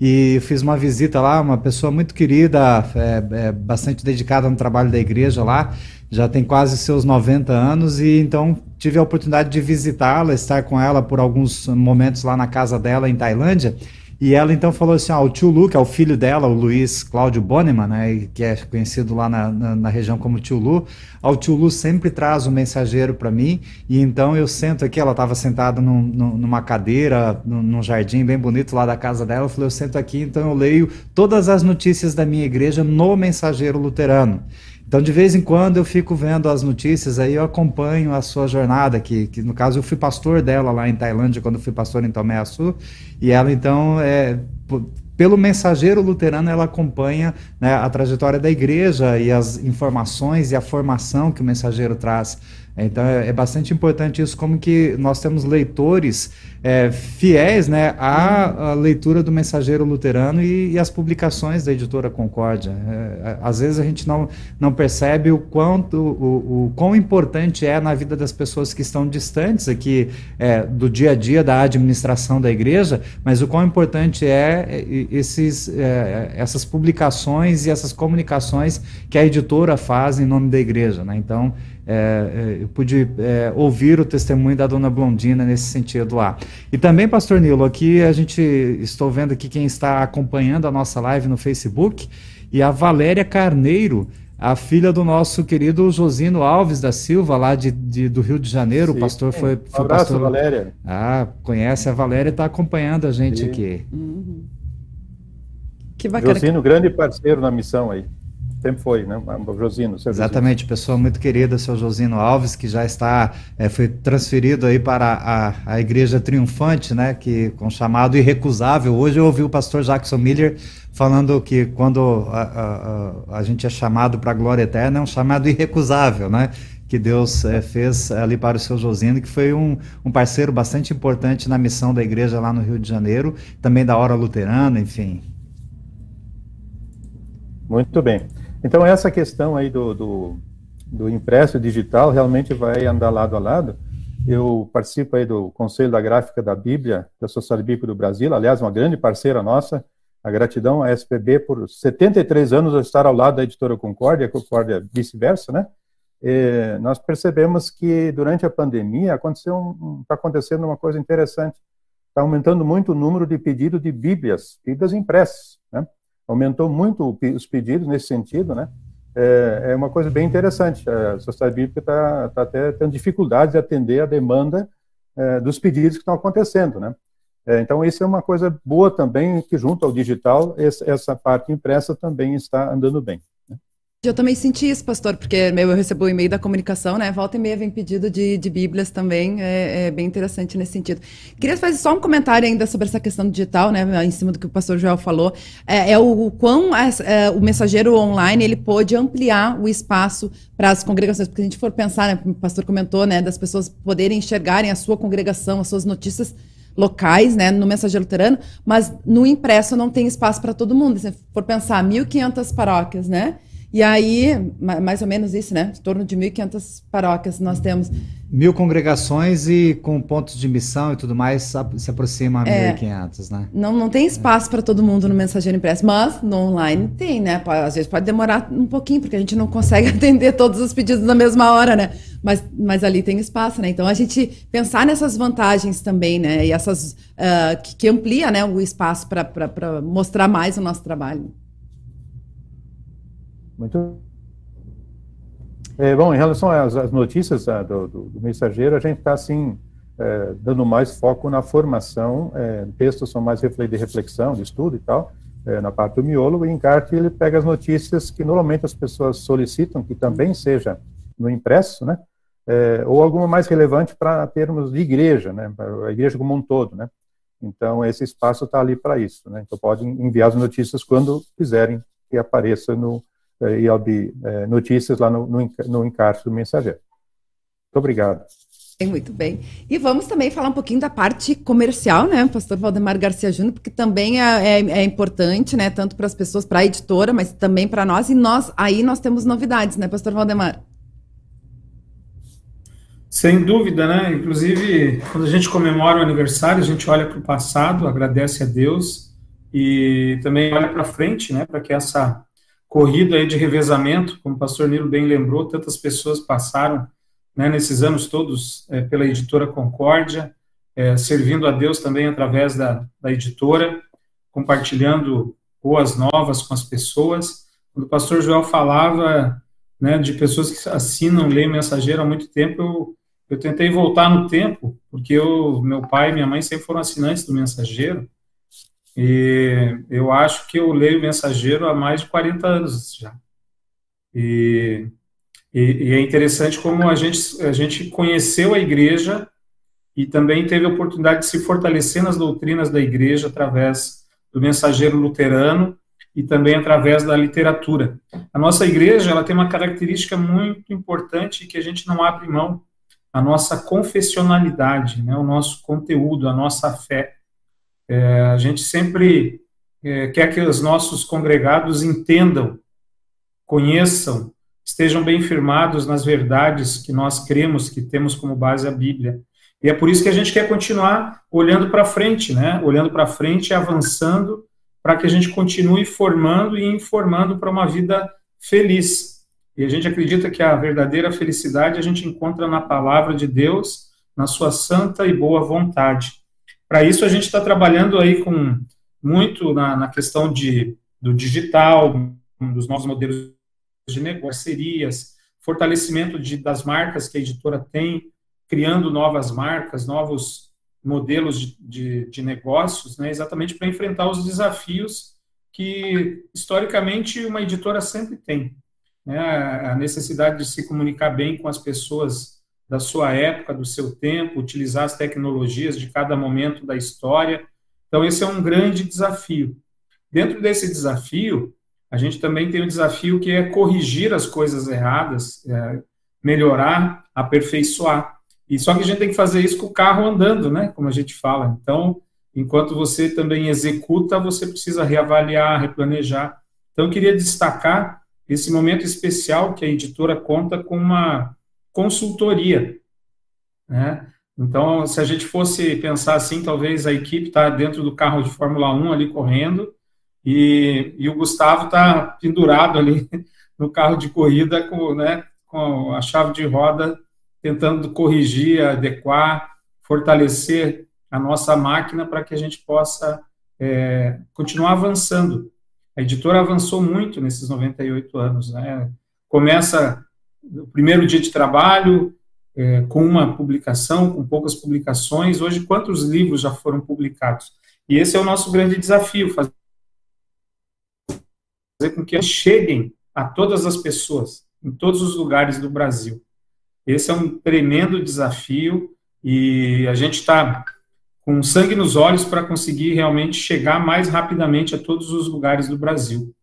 [SPEAKER 2] e fiz uma visita lá, uma pessoa muito querida, é, é, bastante dedicada no trabalho da igreja lá, já tem quase seus 90 anos, e então tive a oportunidade de visitá-la, estar com ela por alguns momentos lá na casa dela em Tailândia, e ela então falou assim: ah, o tio Lu, que é o filho dela, o Luiz Cláudio Boneman, né, que é conhecido lá na, na, na região como tio Lu, o tio Lu sempre traz um mensageiro para mim, e então eu sento aqui. Ela estava sentada num, numa cadeira, num, num, jardim bem bonito lá da casa dela. Eu falei: eu sento aqui, então eu leio todas as notícias da minha igreja no mensageiro luterano. Então, de vez em quando, eu fico vendo as notícias, aí eu acompanho a sua jornada, que, que no caso eu fui pastor dela lá em Tailândia, quando fui pastor em Tomé Açu, e ela então, é, pelo mensageiro luterano, ela acompanha né, a trajetória da igreja e as informações e a formação que o mensageiro traz Então é, é bastante importante isso, como que nós temos leitores é, fiéis né, à, à, leitura do Mensageiro Luterano e, e às publicações da editora Concórdia. É, às vezes a gente não, não percebe o quanto o, o quão importante é na vida das pessoas que estão distantes aqui é, do dia a dia da administração da igreja, mas o quão importante é, é esses, é, essas publicações e essas comunicações que a editora faz em nome da igreja. Né? Então, é, é, eu pude é, ouvir o testemunho da dona Blondina nesse sentido lá. E também, pastor Nilo, aqui a gente estou vendo aqui quem está acompanhando a nossa live no Facebook e a Valéria Carneiro, a filha do nosso querido Josino Alves da Silva, lá de, de do Rio de Janeiro. Sim. O pastor foi, foi
[SPEAKER 5] um abraço,
[SPEAKER 2] pastor...
[SPEAKER 5] Valéria.
[SPEAKER 2] Ah, conhece a Valéria e está acompanhando a gente Sim. aqui.
[SPEAKER 5] Uhum. Que bacana. Josino, grande parceiro na missão aí sempre foi, né? O Josino.
[SPEAKER 2] Exatamente, Josino. pessoa muito querida, seu Josino Alves, que já está, é, foi transferido aí para a, a Igreja Triunfante, né? Que, com chamado irrecusável. Hoje eu ouvi o pastor Jackson Miller falando que quando a, a, a gente é chamado para a glória eterna, é um chamado irrecusável, né? que Deus é, fez ali para o seu Josino, que foi um, um, parceiro bastante importante na missão da igreja lá no Rio de Janeiro, também da Hora Luterana, enfim.
[SPEAKER 5] Muito bem. Então, essa questão aí do, do, do impresso digital realmente vai andar lado a lado. Eu participo aí do Conselho da Gráfica da Bíblia, da Sociedade Bíblica do Brasil, aliás, uma grande parceira nossa, a gratidão à SPB por 73 anos estar ao lado da editora Concórdia, Concórdia vice-versa, né? E nós percebemos que durante a pandemia aconteceu um, está acontecendo uma coisa interessante. Está aumentando muito o número de pedidos de Bíblias, Bíblias impressas? Aumentou muito os pedidos nesse sentido, né? É, é uma coisa bem interessante. A sociedade bíblica está tá até tendo dificuldade de atender a demanda é, dos pedidos que estão acontecendo, né? É, então, isso é uma coisa boa também, que junto ao digital, essa, essa parte impressa também está andando bem.
[SPEAKER 1] Eu também senti isso, pastor, porque eu recebo o e-mail da comunicação, né? Volta e meia vem pedido de, de Bíblias também, é, é, bem interessante nesse sentido. Queria fazer só um comentário ainda sobre essa questão digital, né? Em cima do que o pastor Joel falou. É, é o, o quão é, o mensageiro online ele pôde ampliar o espaço para as congregações, porque a gente for pensar, né, o pastor comentou, né, das pessoas poderem enxergarem a sua congregação, as suas notícias locais, né, no mensageiro luterano, mas no impresso não tem espaço para todo mundo. Se for pensar, 1.500 paróquias, né? E aí, mais ou menos isso, né? Em torno de 1.500 paróquias nós temos.
[SPEAKER 2] Mil congregações e com pontos de missão e tudo mais se aproxima a é, 1.500, né?
[SPEAKER 1] Não, não tem espaço é. para todo mundo no mensageiro impresso, mas no online tem, né? Às vezes pode demorar um pouquinho, porque a gente não consegue atender todos os pedidos na mesma hora, né? Mas, mas ali tem espaço, né? Então a gente pensar nessas vantagens também, né? E essas uh, que, que amplia né, o espaço para mostrar mais o nosso trabalho.
[SPEAKER 5] Muito. É, bom, em relação às, às notícias ah, do, do, do, mensageiro, a gente está assim é, dando mais foco na formação. É, textos são mais de reflexão, de estudo e tal, é, na parte do miolo. O encarte ele pega as notícias que normalmente as pessoas solicitam, que também seja no impresso, né? É, ou alguma mais relevante para termos de igreja, né? A igreja como um todo, né? Então esse espaço está ali para isso, né? Então podem enviar as notícias quando quiserem que apareça no e obter é, notícias lá no, no, no encarte do mensageiro. Muito obrigado.
[SPEAKER 1] Muito bem. E vamos também falar um pouquinho da parte comercial, né, pastor Valdemar Garcia Júnior, porque também é, é, é importante, né, tanto para as pessoas, para a editora, mas também para nós. E nós aí nós temos novidades, né, pastor Valdemar?
[SPEAKER 4] Sem dúvida, né? Inclusive, quando a gente comemora o aniversário, a gente olha para o passado, agradece a Deus e também olha para frente, né, para que essa corrida aí de revezamento, como o pastor Nilo bem lembrou, tantas pessoas passaram né, nesses anos todos é, pela editora Concórdia, é, servindo a Deus também através da, da editora, compartilhando boas novas com as pessoas. Quando o pastor Joel falava né, de pessoas que assinam Lei Mensageiro há muito tempo, eu, eu tentei voltar no tempo, porque eu, meu pai e minha mãe sempre foram assinantes do Mensageiro, e eu acho que eu leio Mensageiro há mais de 40 anos já. E, e, e, é interessante como a gente, a gente conheceu a igreja e também teve a oportunidade de se fortalecer nas doutrinas da igreja através do Mensageiro Luterano. e também através da literatura. A nossa igreja ela tem uma característica muito importante que a gente não abre mão, a nossa confessionalidade, né, o nosso conteúdo, a nossa fé. É, a gente sempre é, quer que os nossos congregados entendam, conheçam, estejam bem firmados nas verdades que nós cremos, que temos como base a Bíblia. E é por isso que a gente quer continuar olhando para frente, né? Olhando para frente avançando para que a gente continue formando e informando para uma vida feliz. E a gente acredita que a verdadeira felicidade a gente encontra na palavra de Deus, na sua santa e boa vontade. Para isso, a gente está trabalhando aí com muito na, na questão de, do digital, dos novos modelos de negócio, parcerias, fortalecimento de, das marcas que a editora tem, criando novas marcas, novos modelos de, de, de negócios, né, exatamente para enfrentar os desafios que, historicamente, uma editora sempre tem. Né, a necessidade de se comunicar bem com as pessoas da sua época, do seu tempo, utilizar as tecnologias de cada momento da história. Então, esse é um grande desafio. Dentro desse desafio, a gente também tem o desafio que é corrigir as coisas erradas, é, melhorar, aperfeiçoar. E só que a gente tem que fazer isso com o carro andando, né? Como a gente fala. Então, enquanto você também executa, você precisa reavaliar, replanejar. Então, eu queria destacar esse momento especial que a editora conta com uma consultoria, né? Então, se a gente fosse pensar assim, talvez a equipe está dentro do carro de Fórmula 1 ali correndo e, e o Gustavo está pendurado ali no carro de corrida com, né, com a chave de roda tentando corrigir, adequar, fortalecer a nossa máquina para que a gente possa é, continuar avançando. A editora avançou muito nesses 98 anos. Né? Começa o primeiro dia de trabalho é, com uma publicação, com poucas publicações. Hoje, quantos livros já foram publicados? E esse é o nosso grande desafio, fazer com que cheguem a todas as pessoas, em todos os lugares do Brasil. Esse é um tremendo desafio e a gente está com sangue nos olhos para conseguir realmente chegar mais rapidamente a todos os lugares do Brasil.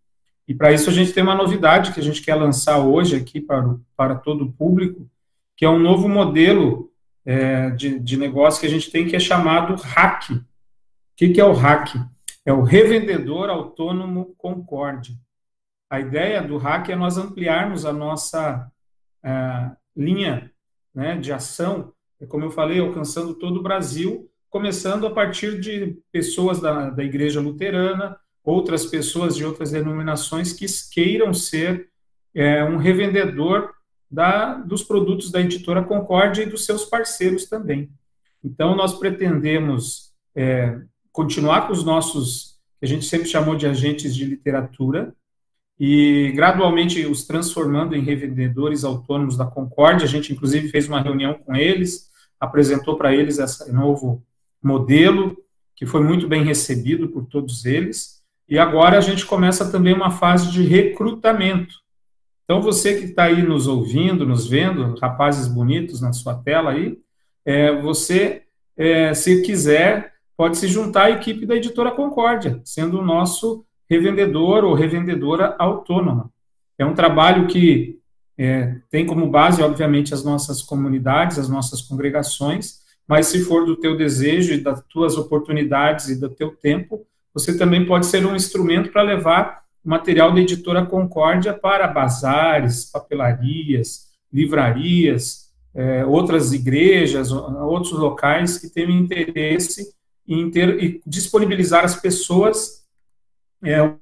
[SPEAKER 4] E para isso a gente tem uma novidade que a gente quer lançar hoje aqui para, para todo o público, que é um novo modelo é, de, de negócio que a gente tem que é chamado RAC. O que, que é o RAC? É o Revendedor Autônomo Concorde. A ideia do RAC é nós ampliarmos a nossa é, linha né, de ação, é como eu falei, alcançando todo o Brasil, começando a partir de pessoas da, da Igreja Luterana, outras pessoas de outras denominações que queiram ser é, um revendedor da, dos produtos da editora Concórdia e dos seus parceiros também. Então, nós pretendemos é, continuar com os nossos, que a gente sempre chamou de agentes de literatura, e gradualmente os transformando em revendedores autônomos da Concórdia. A gente, inclusive, fez uma reunião com eles, apresentou para eles esse novo modelo, que foi muito bem recebido por todos eles. E agora a gente começa também uma fase de recrutamento. Então, você que está aí nos ouvindo, nos vendo, rapazes bonitos na sua tela aí, é, você, é, se quiser, pode se juntar à equipe da Editora Concórdia, sendo o nosso revendedor ou revendedora autônoma. É um trabalho que é, tem como base, obviamente, as nossas comunidades, as nossas congregações, mas se for do teu desejo e das tuas oportunidades e do teu tempo, você também pode ser um instrumento para levar material da editora Concórdia para bazares, papelarias, livrarias, é, outras igrejas, outros locais que tenham interesse em ter, e disponibilizar as pessoas é o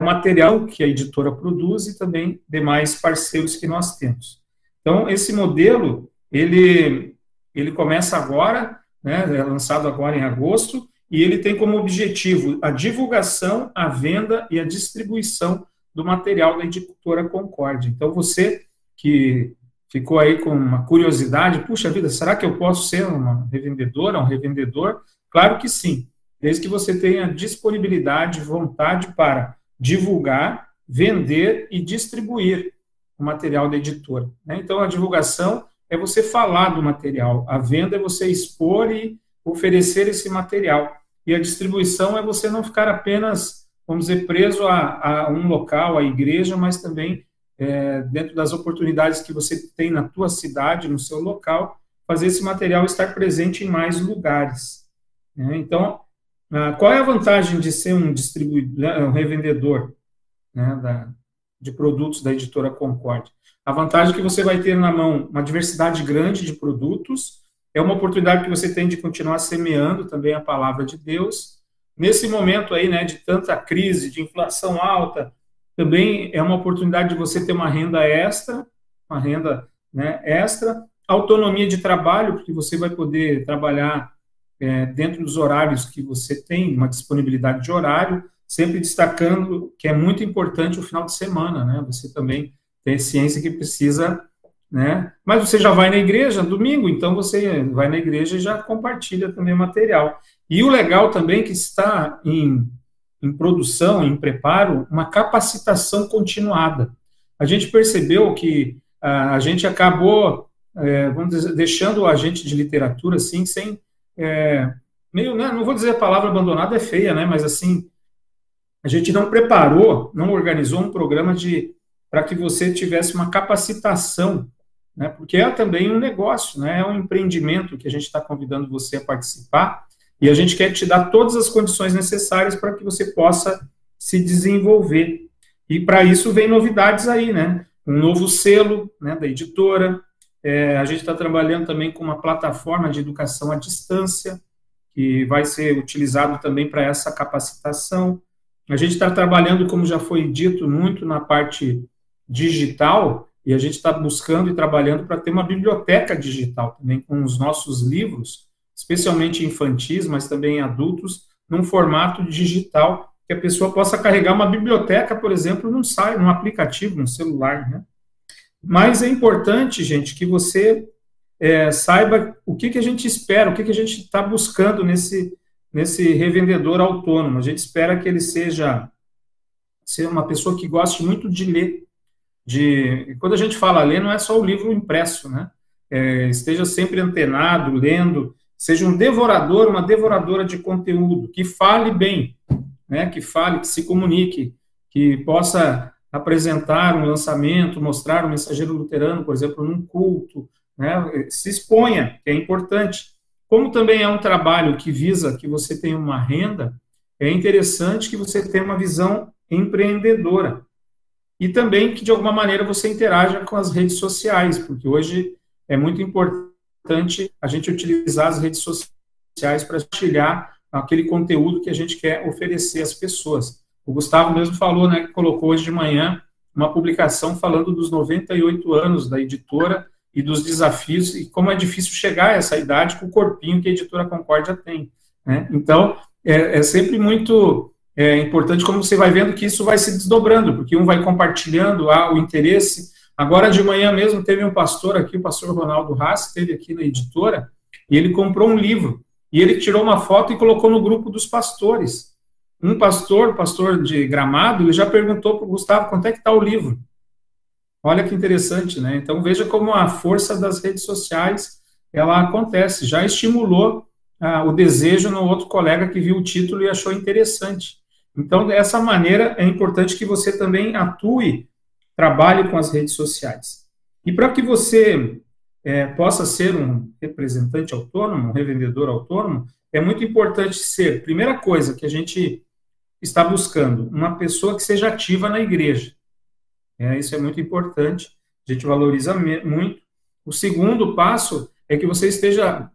[SPEAKER 4] material que a editora produz e também demais parceiros que nós temos. Então, esse modelo, ele, ele começa agora, né, é lançado agora em agosto, e ele tem como objetivo a divulgação, a venda e a distribuição do material da editora Concórdia. Então, você que ficou aí com uma curiosidade, puxa vida, será que eu posso ser uma revendedora, um revendedor? Claro que sim desde que você tenha disponibilidade, vontade para divulgar, vender e distribuir o material da editora. Né? Então, a divulgação é você falar do material, a venda é você expor e oferecer esse material, e a distribuição é você não ficar apenas vamos dizer, preso a, a um local, a igreja, mas também é, dentro das oportunidades que você tem na tua cidade, no seu local, fazer esse material estar presente em mais lugares. Né? Então, ah, qual é a vantagem de ser um distribuidor, né, um revendedor né, da, de produtos da editora Concorde? A vantagem é que você vai ter na mão uma diversidade grande de produtos, é uma oportunidade que você tem de continuar semeando também a palavra de Deus. Nesse momento aí, né, de tanta crise, de inflação alta, também é uma oportunidade de você ter uma renda extra, uma renda né, extra, autonomia de trabalho, porque você vai poder trabalhar é, dentro dos horários que você tem, uma disponibilidade de horário, sempre destacando que é muito importante o final de semana, né? Você também tem ciência que precisa, né? Mas você já vai na igreja domingo, então você vai na igreja e já compartilha também o material. E o legal também é que está em em produção, em preparo, uma capacitação continuada. A gente percebeu que a, a gente acabou, é, vamos dizer, deixando o agente de literatura assim, sem. É, meio, né, não vou dizer a palavra abandonada é feia, né, mas assim, a gente não preparou, não organizou um programa de para que você tivesse uma capacitação, né, porque é também um negócio, né, é um empreendimento que a gente está convidando você a participar, e a gente quer te dar todas as condições necessárias para que você possa se desenvolver. E para isso vem novidades aí, né? Um novo selo né, da editora. É, a gente está trabalhando também com uma plataforma de educação à distância, que vai ser utilizado também para essa capacitação. A gente está trabalhando, como já foi dito, muito na parte digital, e a gente está buscando e trabalhando para ter uma biblioteca digital também com os nossos livros, especialmente infantis, mas também adultos, num formato digital, que a pessoa possa carregar uma biblioteca, por exemplo, num site, num aplicativo, num celular, né? Mas é importante, gente, que você é, saiba o que, que a gente espera, o que, que a gente está buscando nesse, nesse revendedor autônomo. A gente espera que ele seja, seja uma pessoa que goste muito de ler. De, quando a gente fala ler, não é só o livro impresso, né? É, esteja sempre antenado, lendo, seja um devorador, uma devoradora de conteúdo, que fale bem, né, que fale, que se comunique, que possa apresentar um lançamento, mostrar o um mensageiro luterano, por exemplo, num culto, né, se exponha, que é importante. Como também é um trabalho que visa que você tenha uma renda, é interessante que você tenha uma visão empreendedora. E também que, de alguma maneira, você interaja com as redes sociais, porque hoje é muito importante a gente utilizar as redes sociais para partilhar aquele conteúdo que a gente quer oferecer às pessoas. O Gustavo mesmo falou, né, que colocou hoje de manhã uma publicação falando dos 98 anos da editora e dos desafios e como é difícil chegar a essa idade com o corpinho que a editora Concórdia tem. Né? Então, é, é sempre muito é, importante como você vai vendo que isso vai se desdobrando, porque um vai compartilhando ah, o interesse Agora de manhã mesmo teve um pastor aqui, o pastor Ronaldo Haas, esteve aqui na editora, e ele comprou um livro. E ele tirou uma foto e colocou no grupo dos pastores. Um pastor, pastor de Gramado, ele já perguntou para o Gustavo quanto é que está o livro. Olha que interessante, né? Então veja como a força das redes sociais ela acontece. Já estimulou ah, o desejo no outro colega que viu o título e achou interessante. Então, dessa maneira, é importante que você também atue trabalhe com as redes sociais. E para que você é, possa ser um representante autônomo, um revendedor autônomo, é muito importante ser, primeira coisa que a gente está buscando, uma pessoa que seja ativa na igreja. É, isso é muito importante, a gente valoriza muito. O segundo passo é que você esteja,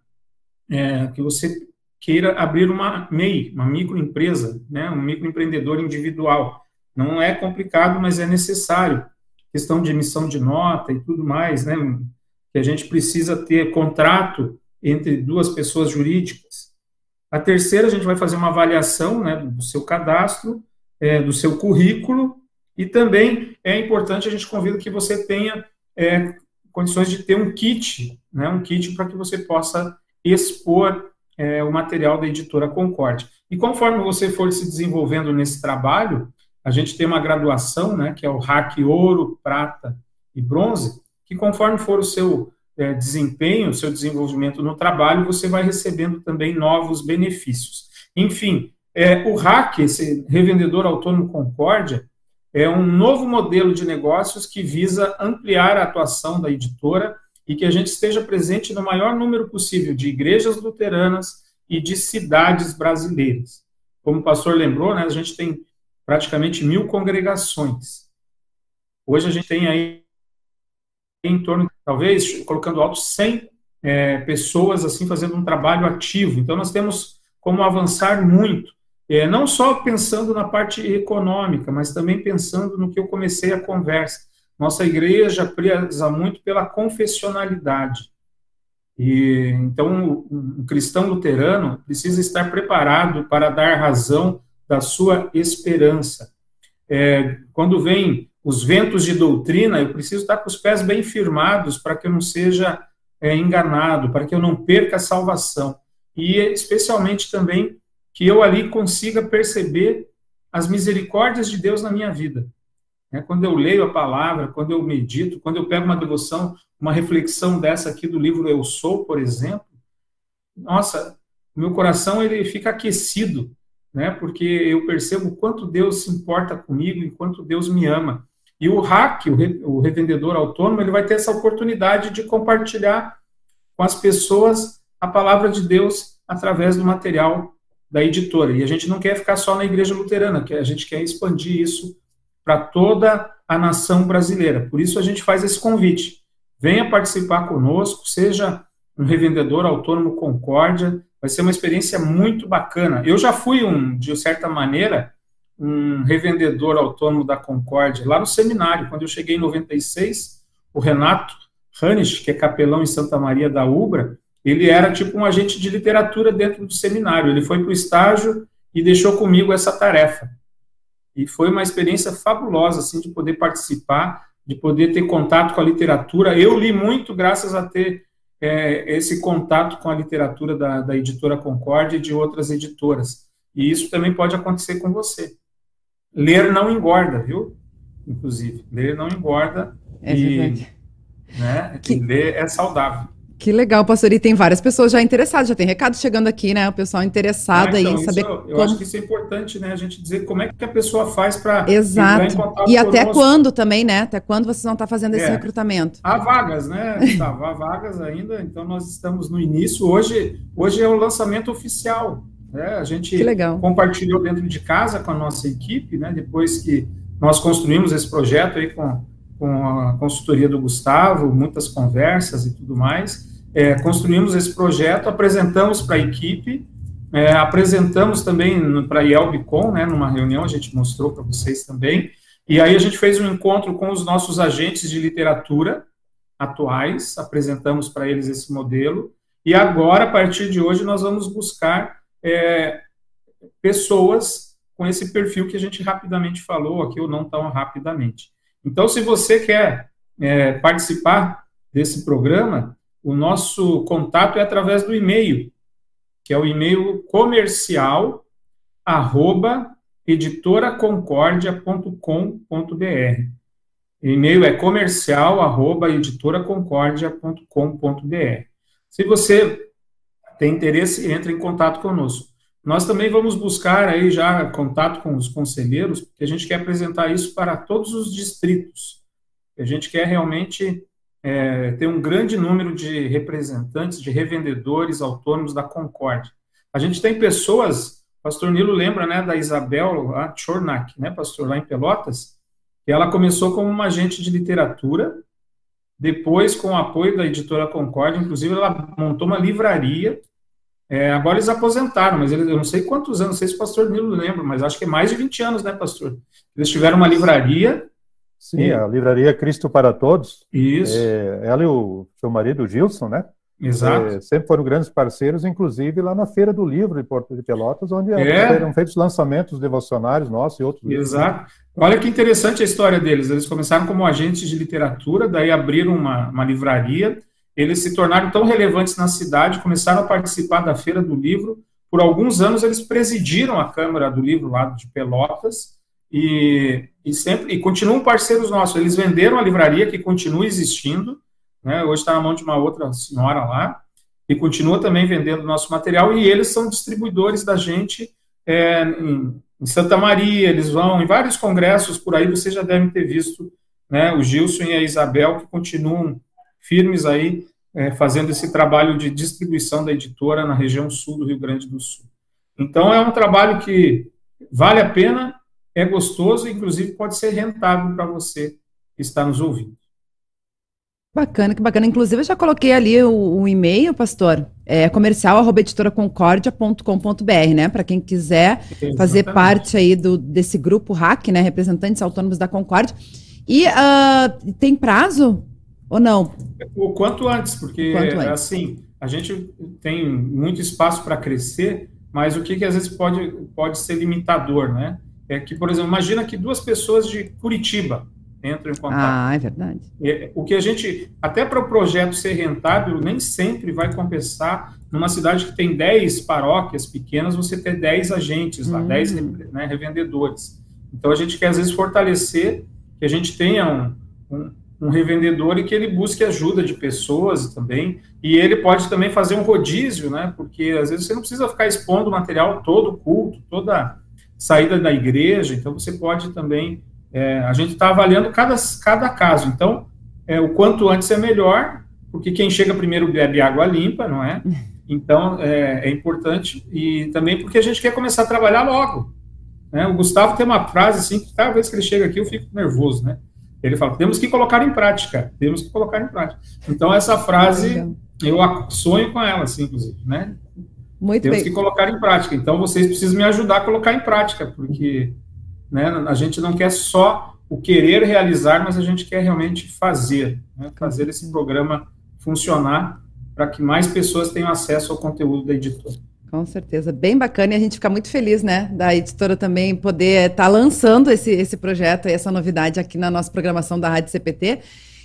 [SPEAKER 4] é, que você queira abrir uma MEI, uma microempresa, né, um microempreendedor individual. Não é complicado, mas é necessário. Questão de emissão de nota e tudo mais, né? Que a gente precisa ter contrato entre duas pessoas jurídicas. A terceira, a gente vai fazer uma avaliação né, do seu cadastro, é, do seu currículo, e também é importante, a gente convida que você tenha é, condições de ter um kit, né, um kit para que você possa expor é, o material da editora Concorde. E conforme você for se desenvolvendo nesse trabalho, a gente tem uma graduação, né, que é o RAC ouro, prata e bronze, que conforme for o seu é, desempenho, o seu desenvolvimento no trabalho, você vai recebendo também novos benefícios. Enfim, É, o RAC, esse revendedor autônomo Concórdia, é um novo modelo de negócios que visa ampliar a atuação da editora e que a gente esteja presente no maior número possível de igrejas luteranas e de cidades brasileiras. Como o pastor lembrou, né, a gente tem praticamente mil congregações. Hoje a gente tem aí em torno, talvez, colocando alto, 100 é, pessoas assim fazendo um trabalho ativo. Então, nós temos como avançar muito, é, não só pensando na parte econômica, mas também pensando no que eu comecei a conversa. Nossa igreja preza muito pela confessionalidade. E então um cristão luterano precisa estar preparado para dar razão da sua esperança. É, quando vem os ventos de doutrina, eu preciso estar com os pés bem firmados para que eu não seja é, enganado, para que eu não perca a salvação. E especialmente também que eu ali consiga perceber as misericórdias de Deus na minha vida. É, quando eu leio a palavra, quando eu medito, quando eu pego uma devoção, uma reflexão dessa aqui do livro Eu Sou, por exemplo, nossa, meu coração ele fica aquecido, né? Porque eu percebo quanto Deus se importa comigo e quanto Deus me ama. E o hack, o revendedor autônomo, ele vai ter essa oportunidade de compartilhar com as pessoas a palavra de Deus através do material da editora. E a gente não quer ficar só na igreja luterana, que a gente quer expandir isso para toda a nação brasileira. Por isso a gente faz esse convite. Venha participar conosco, seja um revendedor autônomo Concórdia, vai ser uma experiência muito bacana. Eu já fui um, de certa maneira, um revendedor autônomo da Concórdia, lá no seminário, quando eu cheguei em 96, o Renato Hanisch, que é capelão em Santa Maria da Ubra, ele era tipo um agente de literatura dentro do seminário. Ele foi para o estágio e deixou comigo essa tarefa. E foi uma experiência fabulosa, assim, de poder participar, de poder ter contato com a literatura. Eu li muito graças a ter é, esse contato com a literatura da, da editora Concórdia e de outras editoras. E isso também pode acontecer com você. Ler não engorda, viu? Inclusive, ler não engorda. É e, verdade. Né, que... ler é saudável.
[SPEAKER 1] Que legal, pastor. E tem várias pessoas já interessadas, já tem recado chegando aqui, né? O pessoal interessado ah, então, em saber.
[SPEAKER 4] Eu, eu como... acho que isso é importante, né? A gente dizer como é que a pessoa faz para.
[SPEAKER 1] Exato. e até conosco. quando também, né? Até quando vocês vão estar fazendo esse é. recrutamento?
[SPEAKER 4] Há vagas, né? Há vagas ainda, então nós estamos no início. Hoje, hoje é o lançamento oficial. Né? A gente compartilhou dentro de casa com a nossa equipe, né? Depois que nós construímos esse projeto aí com com a consultoria do Gustavo, muitas conversas e tudo mais. É, construímos esse projeto, apresentamos para a equipe, é, apresentamos também para a IELBCOM, né, numa reunião, a gente mostrou para vocês também, e aí a gente fez um encontro com os nossos agentes de literatura atuais, apresentamos para eles esse modelo, e agora, a partir de hoje, nós vamos buscar é, pessoas com esse perfil que a gente rapidamente falou aqui, ou não tão rapidamente. Então, se você quer é, participar desse programa, o nosso contato é através do e-mail, que é o e-mail comercial arroba editoraconcordia.com.br. E-mail é comercial arroba editoraconcordia.com.br. Se você tem interesse, entre em contato conosco. Nós também vamos buscar aí já contato com os conselheiros, porque a gente quer apresentar isso para todos os distritos. A gente quer realmente é, ter um grande número de representantes, de revendedores autônomos da Concorde. A gente tem pessoas, pastor Nilo lembra, né, da Isabel a Chornak, né, pastor, lá em Pelotas, que ela começou como uma agente de literatura, depois, com o apoio da editora Concorde, inclusive ela montou uma livraria é, agora eles aposentaram, mas eles, eu não sei quantos anos, não sei se o pastor Nilo lembra, mas acho que é mais de 20 anos, né, pastor? Eles tiveram uma livraria.
[SPEAKER 5] Sim, e... a livraria Cristo para Todos.
[SPEAKER 4] Isso.
[SPEAKER 5] É, ela e o seu marido, Gilson, né?
[SPEAKER 4] Exato. É,
[SPEAKER 5] sempre foram grandes parceiros, inclusive lá na Feira do Livro de Porto de Pelotas, onde é. foram feitos lançamentos devocionários nossos e outros.
[SPEAKER 4] Exato. Livros. Olha que interessante a história deles. Eles começaram como agentes de literatura, daí abriram uma, uma livraria, eles se tornaram tão relevantes na cidade, começaram a participar da Feira do Livro. Por alguns anos, eles presidiram a Câmara do Livro lá de Pelotas e, e sempre e continuam parceiros nossos. Eles venderam a livraria, que continua existindo, né? hoje está na mão de uma outra senhora lá, e continua também vendendo nosso material, e eles são distribuidores da gente é, em, em, Santa Maria, eles vão em vários congressos por aí, vocês já devem ter visto né, o Gilson e a Isabel, que continuam firmes aí, é, fazendo esse trabalho de distribuição da editora na região sul do Rio Grande do Sul. Então, é um trabalho que vale a pena, é gostoso, inclusive pode ser rentável para você que está nos ouvindo.
[SPEAKER 1] Bacana, que bacana. Inclusive, eu já coloquei ali o, o e-mail, pastor, é comercial.editoraconcordia.com.br, né? Para quem quiser Exatamente. fazer parte aí do, desse grupo hack, né? Representantes autônomos da Concórdia. E uh, tem prazo ou não?
[SPEAKER 4] O quanto antes, porque quanto antes. assim, a gente tem muito espaço para crescer, mas o que, que às vezes pode, pode ser limitador, né? É que, por exemplo, imagina que duas pessoas de Curitiba entram em contato.
[SPEAKER 1] Ah, é verdade.
[SPEAKER 4] O que a gente, até para o projeto ser rentável, nem sempre vai compensar. Numa cidade que tem 10 paróquias pequenas, você ter 10 agentes lá, hum. 10 né, revendedores. Então a gente quer, às vezes, fortalecer que a gente tenha um, um, um revendedor e que ele busque ajuda de pessoas também. E ele pode também fazer um rodízio, né? Porque às vezes você não precisa ficar expondo o material todo culto, toda saída da igreja, então você pode também é, a gente está avaliando cada, cada caso. Então, é, o quanto antes é melhor, porque quem chega primeiro bebe água limpa, não é? Então, é, é importante. E também porque a gente quer começar a trabalhar logo. Né? O Gustavo tem uma frase assim, que cada vez que ele chega aqui eu fico nervoso, né? Ele fala, temos que colocar em prática, temos que colocar em prática. Então, essa frase, eu sonho com ela, assim, inclusive, né?
[SPEAKER 1] Muito
[SPEAKER 4] temos
[SPEAKER 1] bem.
[SPEAKER 4] que colocar em prática. Então, vocês precisam me ajudar a colocar em prática, porque né? A gente não quer só o querer realizar, mas a gente quer realmente fazer, né? fazer esse programa funcionar para que mais pessoas tenham acesso ao conteúdo da editora.
[SPEAKER 1] Com certeza, bem bacana e a gente fica muito feliz, né, da editora também poder estar tá lançando esse, esse projeto essa novidade aqui na nossa programação da Rádio CPT.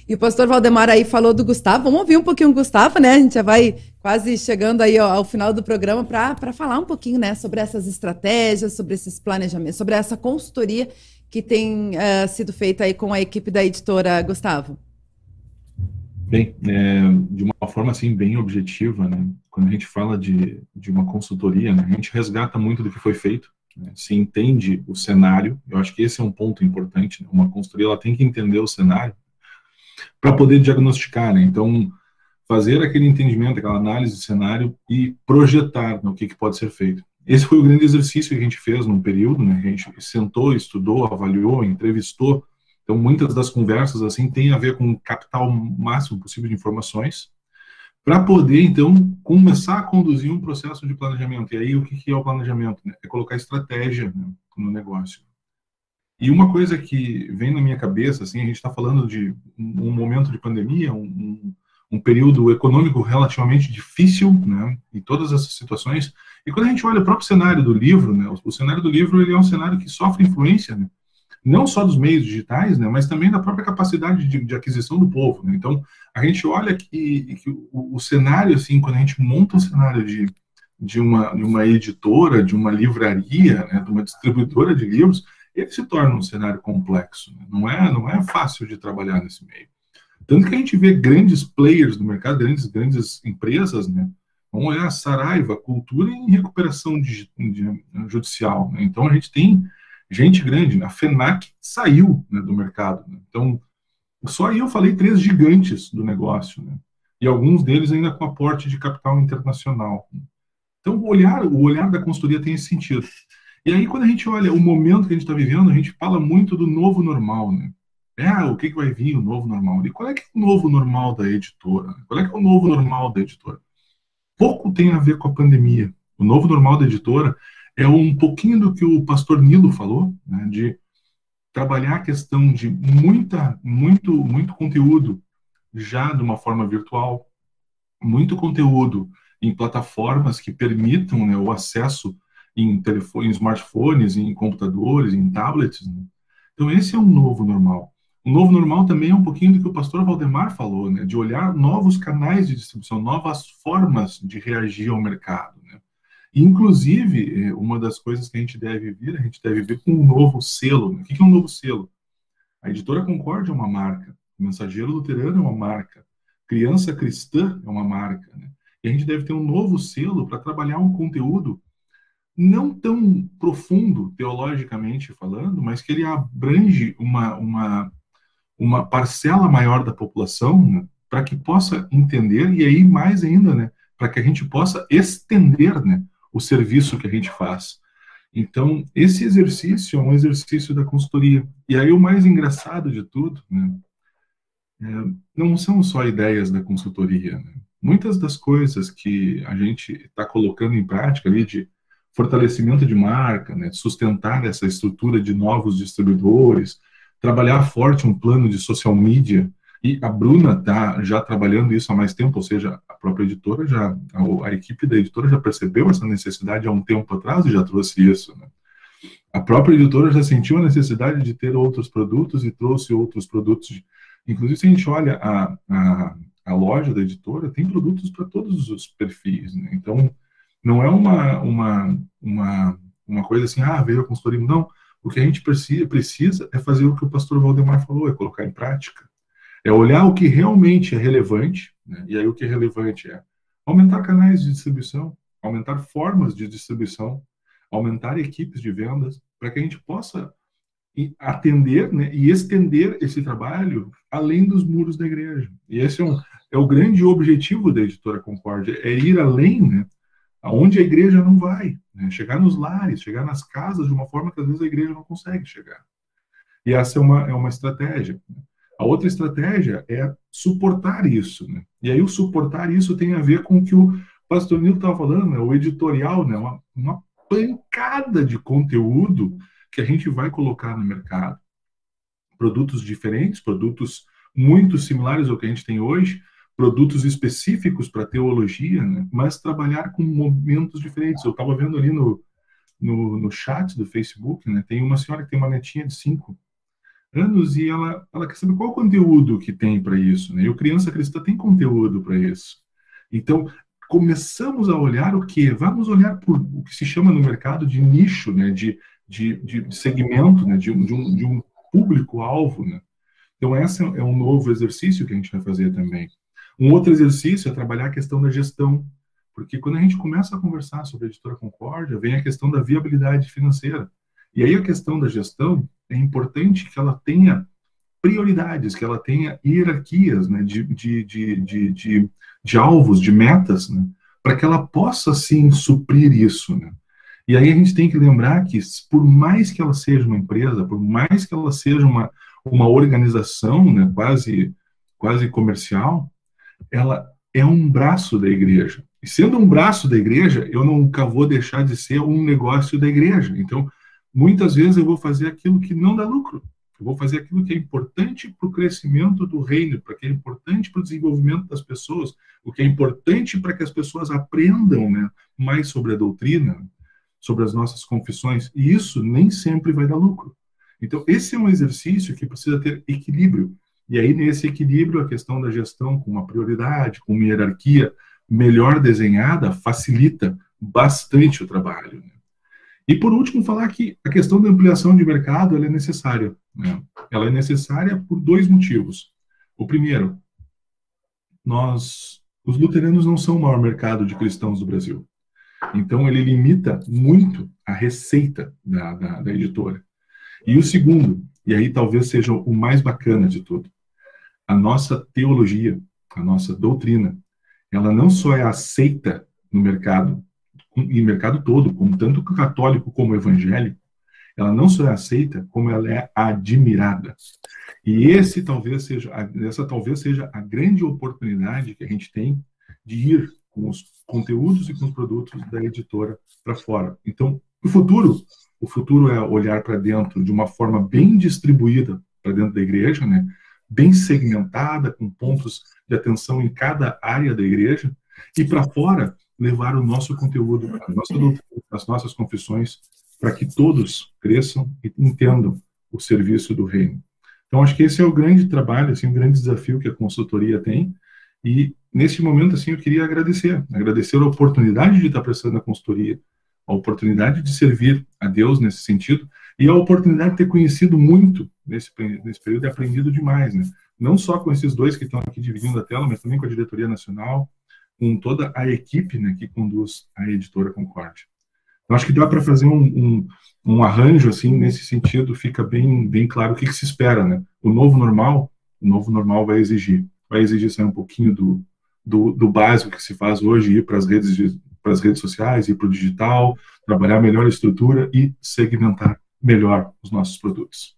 [SPEAKER 1] E o pastor Valdemar aí falou do Gustavo. Vamos ouvir um pouquinho o Gustavo, né? A gente já vai quase chegando aí ao, ao final do programa para falar um pouquinho, né, sobre essas estratégias, sobre esses planejamentos, sobre essa consultoria que tem uh, sido feita aí com a equipe da editora Gustavo.
[SPEAKER 6] Bem, é, de uma forma assim bem objetiva, né? Quando a gente fala de, de uma consultoria, né, a gente resgata muito do que foi feito, né, se entende o cenário. Eu acho que esse é um ponto importante. Né? Uma consultoria ela tem que entender o cenário para poder diagnosticar, né? Então, fazer aquele entendimento, aquela análise de cenário e projetar né, o que, que pode ser feito. Esse foi o grande exercício que a gente fez num período, né? A gente sentou, estudou, avaliou, entrevistou. Então, muitas das conversas assim têm a ver com o máximo possível de informações para poder então começar a conduzir um processo de planejamento. E aí o que, é o planejamento? Né? É colocar estratégia né, no negócio. E uma coisa que vem na minha cabeça, assim, a gente está falando de um momento de pandemia, um, um, período econômico relativamente difícil, né, e todas essas situações. E quando a gente olha o próprio cenário do livro, né, o cenário do livro ele é um cenário que sofre influência, né, não só dos meios digitais, né, mas também da própria capacidade de, de aquisição do povo. Né? Então, a gente olha que, que o, o, cenário, assim, quando a gente monta um cenário de, de, uma, de uma editora, de uma livraria, né, de uma distribuidora de livros, ele se torna um cenário complexo. Né? Não, é, não é fácil de trabalhar nesse meio. Tanto que a gente vê grandes players do mercado, grandes, grandes empresas, né? Vamos olhar a Saraiva, cultura em recuperação de, de, judicial. Né? Então a gente tem gente grande, né? a FENAC saiu né, do mercado. Né? Então, só aí eu falei três gigantes do negócio, né? e alguns deles ainda com aporte de capital internacional. Então, o olhar, o olhar da consultoria tem esse sentido. E aí, quando a gente olha o momento que a gente está vivendo, a gente fala muito do novo normal, né? É, ah, o que, que vai vir, o novo normal? E qual é que é o novo normal da editora? Qual é que é o novo normal da editora? Pouco tem a ver com a pandemia. O novo normal da editora é um pouquinho do que o pastor Nilo falou, né, de trabalhar a questão de muita, muito, muito conteúdo já de uma forma virtual, muito conteúdo em plataformas que permitam né, o acesso em, telefone, em smartphones, em computadores, em tablets. Né? Então, esse é um novo normal. O novo normal também é um pouquinho do que o pastor Valdemar falou, né? de olhar novos canais de distribuição, novas formas de reagir ao mercado. Inclusive, é, uma das coisas que a gente deve vir, a gente deve ver com um novo selo. Né? O que é um novo selo? A editora Concórdia é uma marca, o Mensageiro Luterano é uma marca, Criança Cristã é uma marca. Né? E a gente deve ter um novo selo para trabalhar um conteúdo não tão profundo teologicamente falando, mas que ele abrange uma, uma, uma parcela maior da população né, para que possa entender e aí mais ainda, né, para que a gente possa estender né, o serviço que a gente faz. Então, esse exercício é um exercício da consultoria. E aí o mais engraçado de tudo, né, é, não são só ideias da consultoria. Né? Muitas das coisas que a gente está colocando em prática ali de fortalecimento de marca, né, sustentar essa estrutura de novos distribuidores, trabalhar forte um plano de social media, e a Bruna está já trabalhando isso há mais tempo, ou seja, a própria editora já, a, a, equipe da editora já percebeu essa necessidade há um tempo atrás e já trouxe isso. Né? A própria editora já sentiu a necessidade de ter outros produtos e trouxe outros produtos. Inclusive, se a gente olha a, a, a loja da editora, tem produtos para todos os perfis. Né? Então, não é uma, uma, uma, uma coisa assim, ah, veio a consultoria. Não, o que a gente precisa, precisa é fazer o que o pastor Valdemar falou, é colocar em prática. É olhar o que realmente é relevante, né? e aí o que é relevante é aumentar canais de distribuição, aumentar formas de distribuição, aumentar equipes de vendas, para que a gente possa atender né, e estender esse trabalho além dos muros da igreja. E esse é, um, é o grande objetivo da editora Concórdia, é ir além né, aonde a igreja não vai, né? chegar nos lares, chegar nas casas de uma forma que às vezes a igreja não consegue chegar. E essa é uma, é uma estratégia. Né? A outra estratégia é suportar isso. Né? E aí o suportar isso tem a ver com o que o pastor Nilo estava falando, né? o editorial, né? uma, uma pancada de conteúdo que a gente vai colocar no mercado. Produtos diferentes, produtos muito similares ao que a gente tem hoje, produtos específicos para teologia, né? mas trabalhar com momentos diferentes. Eu estava vendo ali no, no, no, chat do Facebook, né? tem uma senhora que tem uma netinha de 5 anos e ela, ela quer saber qual o conteúdo que tem para isso. Né? E o Criança Cristã tem conteúdo para isso. Então, começamos a olhar o que? Vamos olhar por o que se chama no mercado de nicho, né? de, de, de segmento, né? de, de um, de um público-alvo. Né? Então, esse é um novo exercício que a gente vai fazer também. Um outro exercício é trabalhar a questão da gestão, porque quando a gente começa a conversar sobre a editora Concórdia, vem a questão da viabilidade financeira. E aí a questão da gestão é importante que ela tenha prioridades, que ela tenha hierarquias né, de, de, de, de, de, alvos, de metas, né, para que ela possa, sim, suprir isso. Né? E aí a gente tem que lembrar que, por mais que ela seja uma empresa, por mais que ela seja uma, uma organização né, quase, quase comercial, ela é um braço da igreja. E sendo um braço da igreja, eu nunca vou deixar de ser um negócio da igreja. Então, muitas vezes eu vou fazer aquilo que não dá lucro. Eu vou fazer aquilo que é importante para o crescimento do reino, para que é importante para o desenvolvimento das pessoas, o que é importante para que as pessoas aprendam né, mais sobre a doutrina, sobre as nossas confissões. E isso nem sempre vai dar lucro. Então, esse é um exercício que precisa ter equilíbrio. E aí, nesse equilíbrio, a questão da gestão com uma prioridade, com uma hierarquia melhor desenhada, facilita bastante o trabalho. Né? E, por último, falar que a questão da ampliação de mercado é necessária. Né? Ela é necessária por dois motivos. O primeiro, nós, os luteranos não são o maior mercado de cristãos do Brasil. Então, ele limita muito a receita da, da, da editora. E o segundo, e aí talvez seja o mais bacana de tudo, a nossa teologia, a nossa doutrina, ela não só é aceita no mercado, e mercado todo, como tanto católico como evangélico, ela não só é aceita, como ela é admirada. E esse talvez seja, essa talvez seja a grande oportunidade que a gente tem de ir com os conteúdos e com os produtos da editora para fora. Então, o futuro, o futuro é olhar para dentro de uma forma bem distribuída para dentro da igreja, né? bem segmentada, com pontos de atenção em cada área da igreja, e para fora levar o nosso conteúdo, a nossa doutrina, as nossas confissões, para que todos cresçam e entendam o serviço do reino. Então, acho que esse é o grande trabalho, assim, o grande desafio que a consultoria tem. E, nesse momento, assim, eu queria agradecer, agradecer a oportunidade de estar prestando a consultoria, a oportunidade de servir a Deus nesse sentido, e a oportunidade de ter conhecido muito nesse, nesse período e aprendido demais, né? Não só com esses dois que estão aqui dividindo a tela, mas também com a diretoria nacional, com toda a equipe né, que conduz a editora Concórdia. Eu acho que dá para fazer um, um, um, arranjo assim nesse sentido, fica bem, bem claro o que, que, se espera, né? O novo normal, o novo normal vai exigir, vai exigir sair um pouquinho do, do, do básico que se faz hoje, ir para as redes para as redes sociais, ir para o digital, trabalhar melhor a estrutura e segmentar melhor os nossos produtos.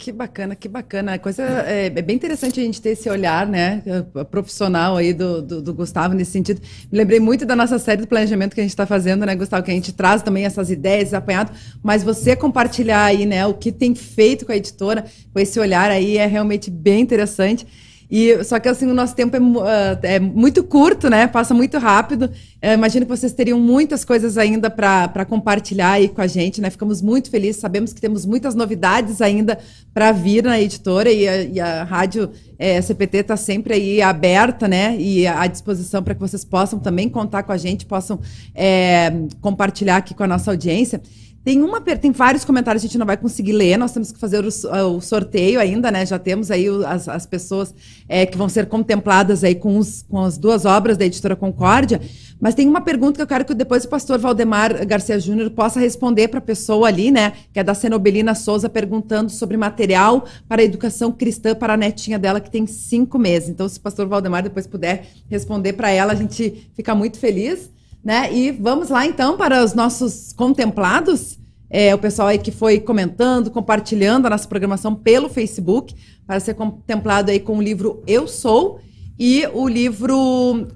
[SPEAKER 1] Que bacana, que bacana. Coisa, é, é, bem interessante a gente ter esse olhar, né, profissional aí do, do, do, Gustavo nesse sentido. Me lembrei muito da nossa série de planejamento que a gente está fazendo, né, Gustavo, que a gente traz também essas ideias, apanhado, mas você compartilhar aí, né, o que tem feito com a editora, com esse olhar aí, é realmente bem interessante. E só que assim o nosso tempo é, uh, é muito curto, né? Passa muito rápido. Eu imagino que vocês teriam muitas coisas ainda para compartilhar aí com a gente, né? Ficamos muito felizes. Sabemos que temos muitas novidades ainda para vir na editora e a, e a rádio é, CPT está sempre aí aberta, né? E à disposição para que vocês possam também contar com a gente, possam é, compartilhar aqui com a nossa audiência. Tem uma, tem vários comentários que a gente não vai conseguir ler, nós temos que fazer o, o sorteio ainda, né? Já temos aí as, as pessoas é, que vão ser contempladas aí com, os, com as duas obras da editora Concórdia. Mas tem uma pergunta que eu quero que depois o pastor Valdemar Garcia Júnior possa responder para a pessoa ali, né? Que é da Cenobelina Souza, perguntando sobre material para a educação cristã para a netinha dela, que tem cinco meses. Então, se o pastor Valdemar depois puder responder para ela, a gente fica muito feliz. Né? E vamos lá então para os nossos contemplados. É, o pessoal aí que foi comentando, compartilhando a nossa programação pelo Facebook, para ser contemplado aí com o livro Eu Sou e o livro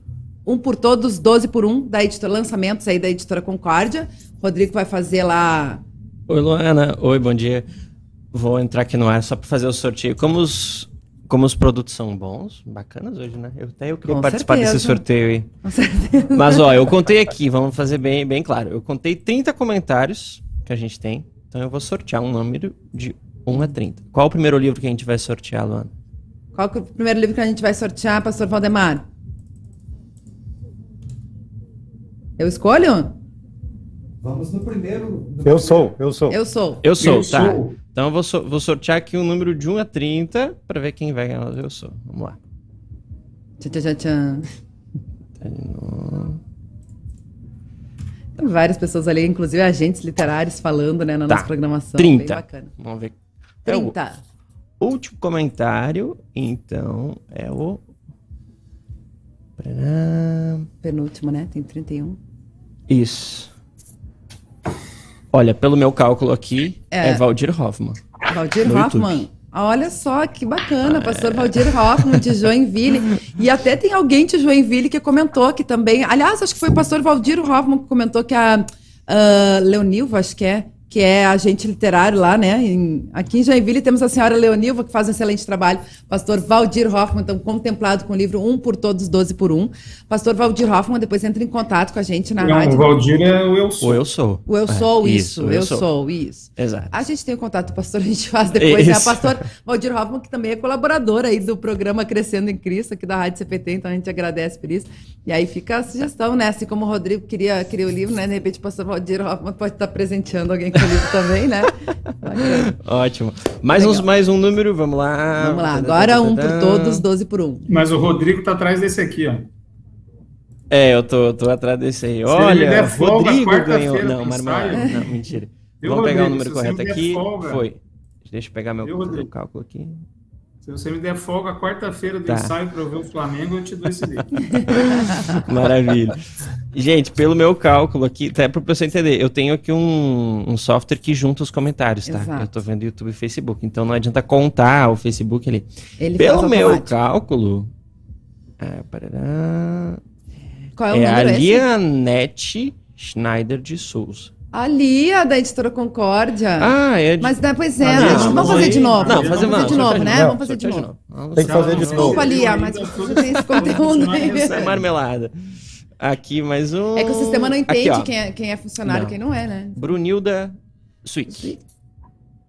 [SPEAKER 1] Um por Todos, 12 por Um, da editora Lançamentos aí da editora Concórdia. Rodrigo vai fazer lá.
[SPEAKER 7] Oi, Luana. Oi, bom dia. Vou entrar aqui no ar só para fazer o sorteio. Como os como os produtos são bons, bacanas hoje, né? Eu até eu queria Com participar certeza. desse sorteio aí. Com certeza. Mas ó, eu contei aqui, vamos fazer bem, bem claro. Eu contei 30 comentários que a gente tem. Então eu vou sortear um número de 1 a 30. Qual o primeiro livro que a gente vai sortear, Luana?
[SPEAKER 1] Qual é o primeiro livro que a gente vai sortear, pastor Valdemar? Eu escolho?
[SPEAKER 2] Vamos no primeiro.
[SPEAKER 5] Eu sou, eu sou.
[SPEAKER 1] Eu sou.
[SPEAKER 7] Eu sou, eu tá. Sou. Então eu vou, so vou sortear aqui um número de 1 a 30 para ver quem vai ganhar eu sou. Vamos lá.
[SPEAKER 1] Tchau, tchau, tchau. Tem várias pessoas ali, inclusive agentes literários falando né, na tá. nossa programação.
[SPEAKER 7] 30. Bem bacana. Vamos ver.
[SPEAKER 1] 30. É
[SPEAKER 7] o último comentário, então, é o.
[SPEAKER 1] Penúltimo, né? Tem 31.
[SPEAKER 7] Isso. Olha, pelo meu cálculo aqui, é, é Valdir Hoffman.
[SPEAKER 1] Valdir Hoffman. YouTube. Olha só que bacana, pastor é. Valdir Hoffman de Joinville. E até tem alguém de Joinville que comentou que também. Aliás, acho que foi o pastor Valdir Hoffman que comentou que a uh, Leonilva, acho que é, que é agente literário lá, né? Em, aqui em Joinville temos a senhora Leonilva, que faz um excelente trabalho. Pastor Valdir Hoffman, então, contemplado com o livro Um por Todos, Doze por Um. Pastor Valdir Hoffman depois entra em contato com a gente na Não, rádio.
[SPEAKER 4] O Valdir é o Eu Sou.
[SPEAKER 7] O Eu Sou.
[SPEAKER 1] O Eu Sou, é, isso. isso eu, sou. sou. isso.
[SPEAKER 7] Exato.
[SPEAKER 1] A gente tem o contato do pastor, a gente faz depois. Né? Pastor Valdir Hoffman, que também é colaborador aí do programa Crescendo em Cristo, aqui da Rádio CPT, então a gente agradece por isso. E aí fica a sugestão, né? Assim como o Rodrigo queria, queria o livro, né? De repente o pastor Valdir Hoffman pode estar presenteando alguém com livro também, né?
[SPEAKER 7] Ótimo. Mais, uns, mais um número, vamos lá.
[SPEAKER 1] Vamos lá, agora um por todos, 12 por um.
[SPEAKER 4] Mas o Rodrigo tá atrás desse aqui, ó.
[SPEAKER 7] É, eu tô, tô atrás desse aí. Olha, Rodrigo ganhou. Não, marmelada. Não, mentira. Vamos pegar o número correto aqui. Folga, Foi. Deixa eu pegar meu, meu cálculo aqui.
[SPEAKER 4] Se você me der folga quarta-feira do tá. ensaio para eu ver o Flamengo, eu te dou esse livro.
[SPEAKER 7] Maravilha. Gente, pelo meu cálculo aqui, até para o pessoal entender, eu tenho aqui um, um, software que junta os comentários, tá? Exato. Eu estou vendo YouTube e Facebook, então não adianta contar o Facebook ali. Ele pelo meu automático. cálculo. É, parará,
[SPEAKER 1] Qual é o é número?
[SPEAKER 7] É a Lianete Schneider de Souza.
[SPEAKER 1] Ali, a da editora Concórdia.
[SPEAKER 7] Ah, é.
[SPEAKER 1] De... Mas depois é. Ah, vamos fazer de novo.
[SPEAKER 7] Não, fazer,
[SPEAKER 1] vamos fazer de novo, né? Vamos fazer de novo.
[SPEAKER 5] Tem que fazer de novo.
[SPEAKER 1] Desculpa, Lia, mas você tem esse conteúdo aí.
[SPEAKER 7] É marmelada. Aqui mais um.
[SPEAKER 1] É que o sistema não entende Aqui, quem, é, quem é funcionário e quem não é, né?
[SPEAKER 7] Brunilda Swick.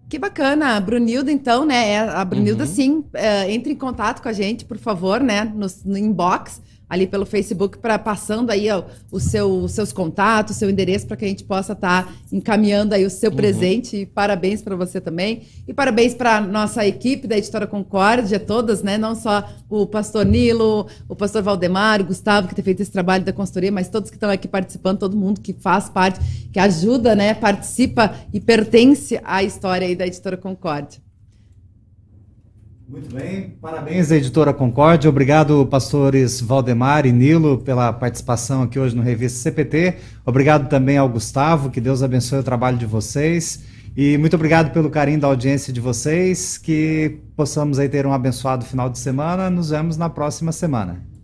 [SPEAKER 1] Que bacana. A Brunilda, então, né? É, a Brunilda, uhum. sim, é, entre em contato com a gente, por favor, né? No, no inbox ali pelo Facebook, para passando aí ó, o seu, os seus contatos, seu endereço, para que a gente possa estar tá encaminhando aí o seu uhum. presente. E parabéns para você também. E parabéns para nossa equipe da Editora Concórdia, todas, né? Não só o pastor Nilo, o pastor Valdemar, o Gustavo, que tem feito esse trabalho da consultoria, mas todos que estão aqui participando, todo mundo que faz parte, que ajuda, né? Participa e pertence à história aí da Editora Concórdia.
[SPEAKER 2] Muito bem, parabéns editora Concórdia, obrigado pastores Valdemar e Nilo pela participação aqui hoje no Revista CPT, obrigado também ao Gustavo, que Deus abençoe o trabalho de vocês. E muito obrigado pelo carinho da audiência de vocês, que possamos aí ter um abençoado final de semana, nos vemos na próxima semana.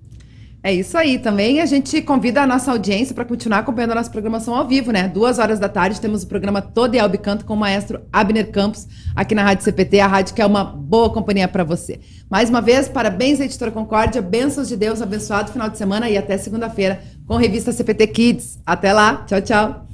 [SPEAKER 1] É isso aí. Também a gente convida a nossa audiência para continuar acompanhando a nossa programação ao vivo, né? Duas horas da tarde temos o programa Todo e Canto com o maestro Abner Campos aqui na Rádio CPT, a rádio que é uma boa companhia para você. Mais uma vez, parabéns Editora Concórdia, bênçãos de Deus, abençoado final de semana e até segunda-feira com a revista CPT Kids. Até lá, tchau, tchau.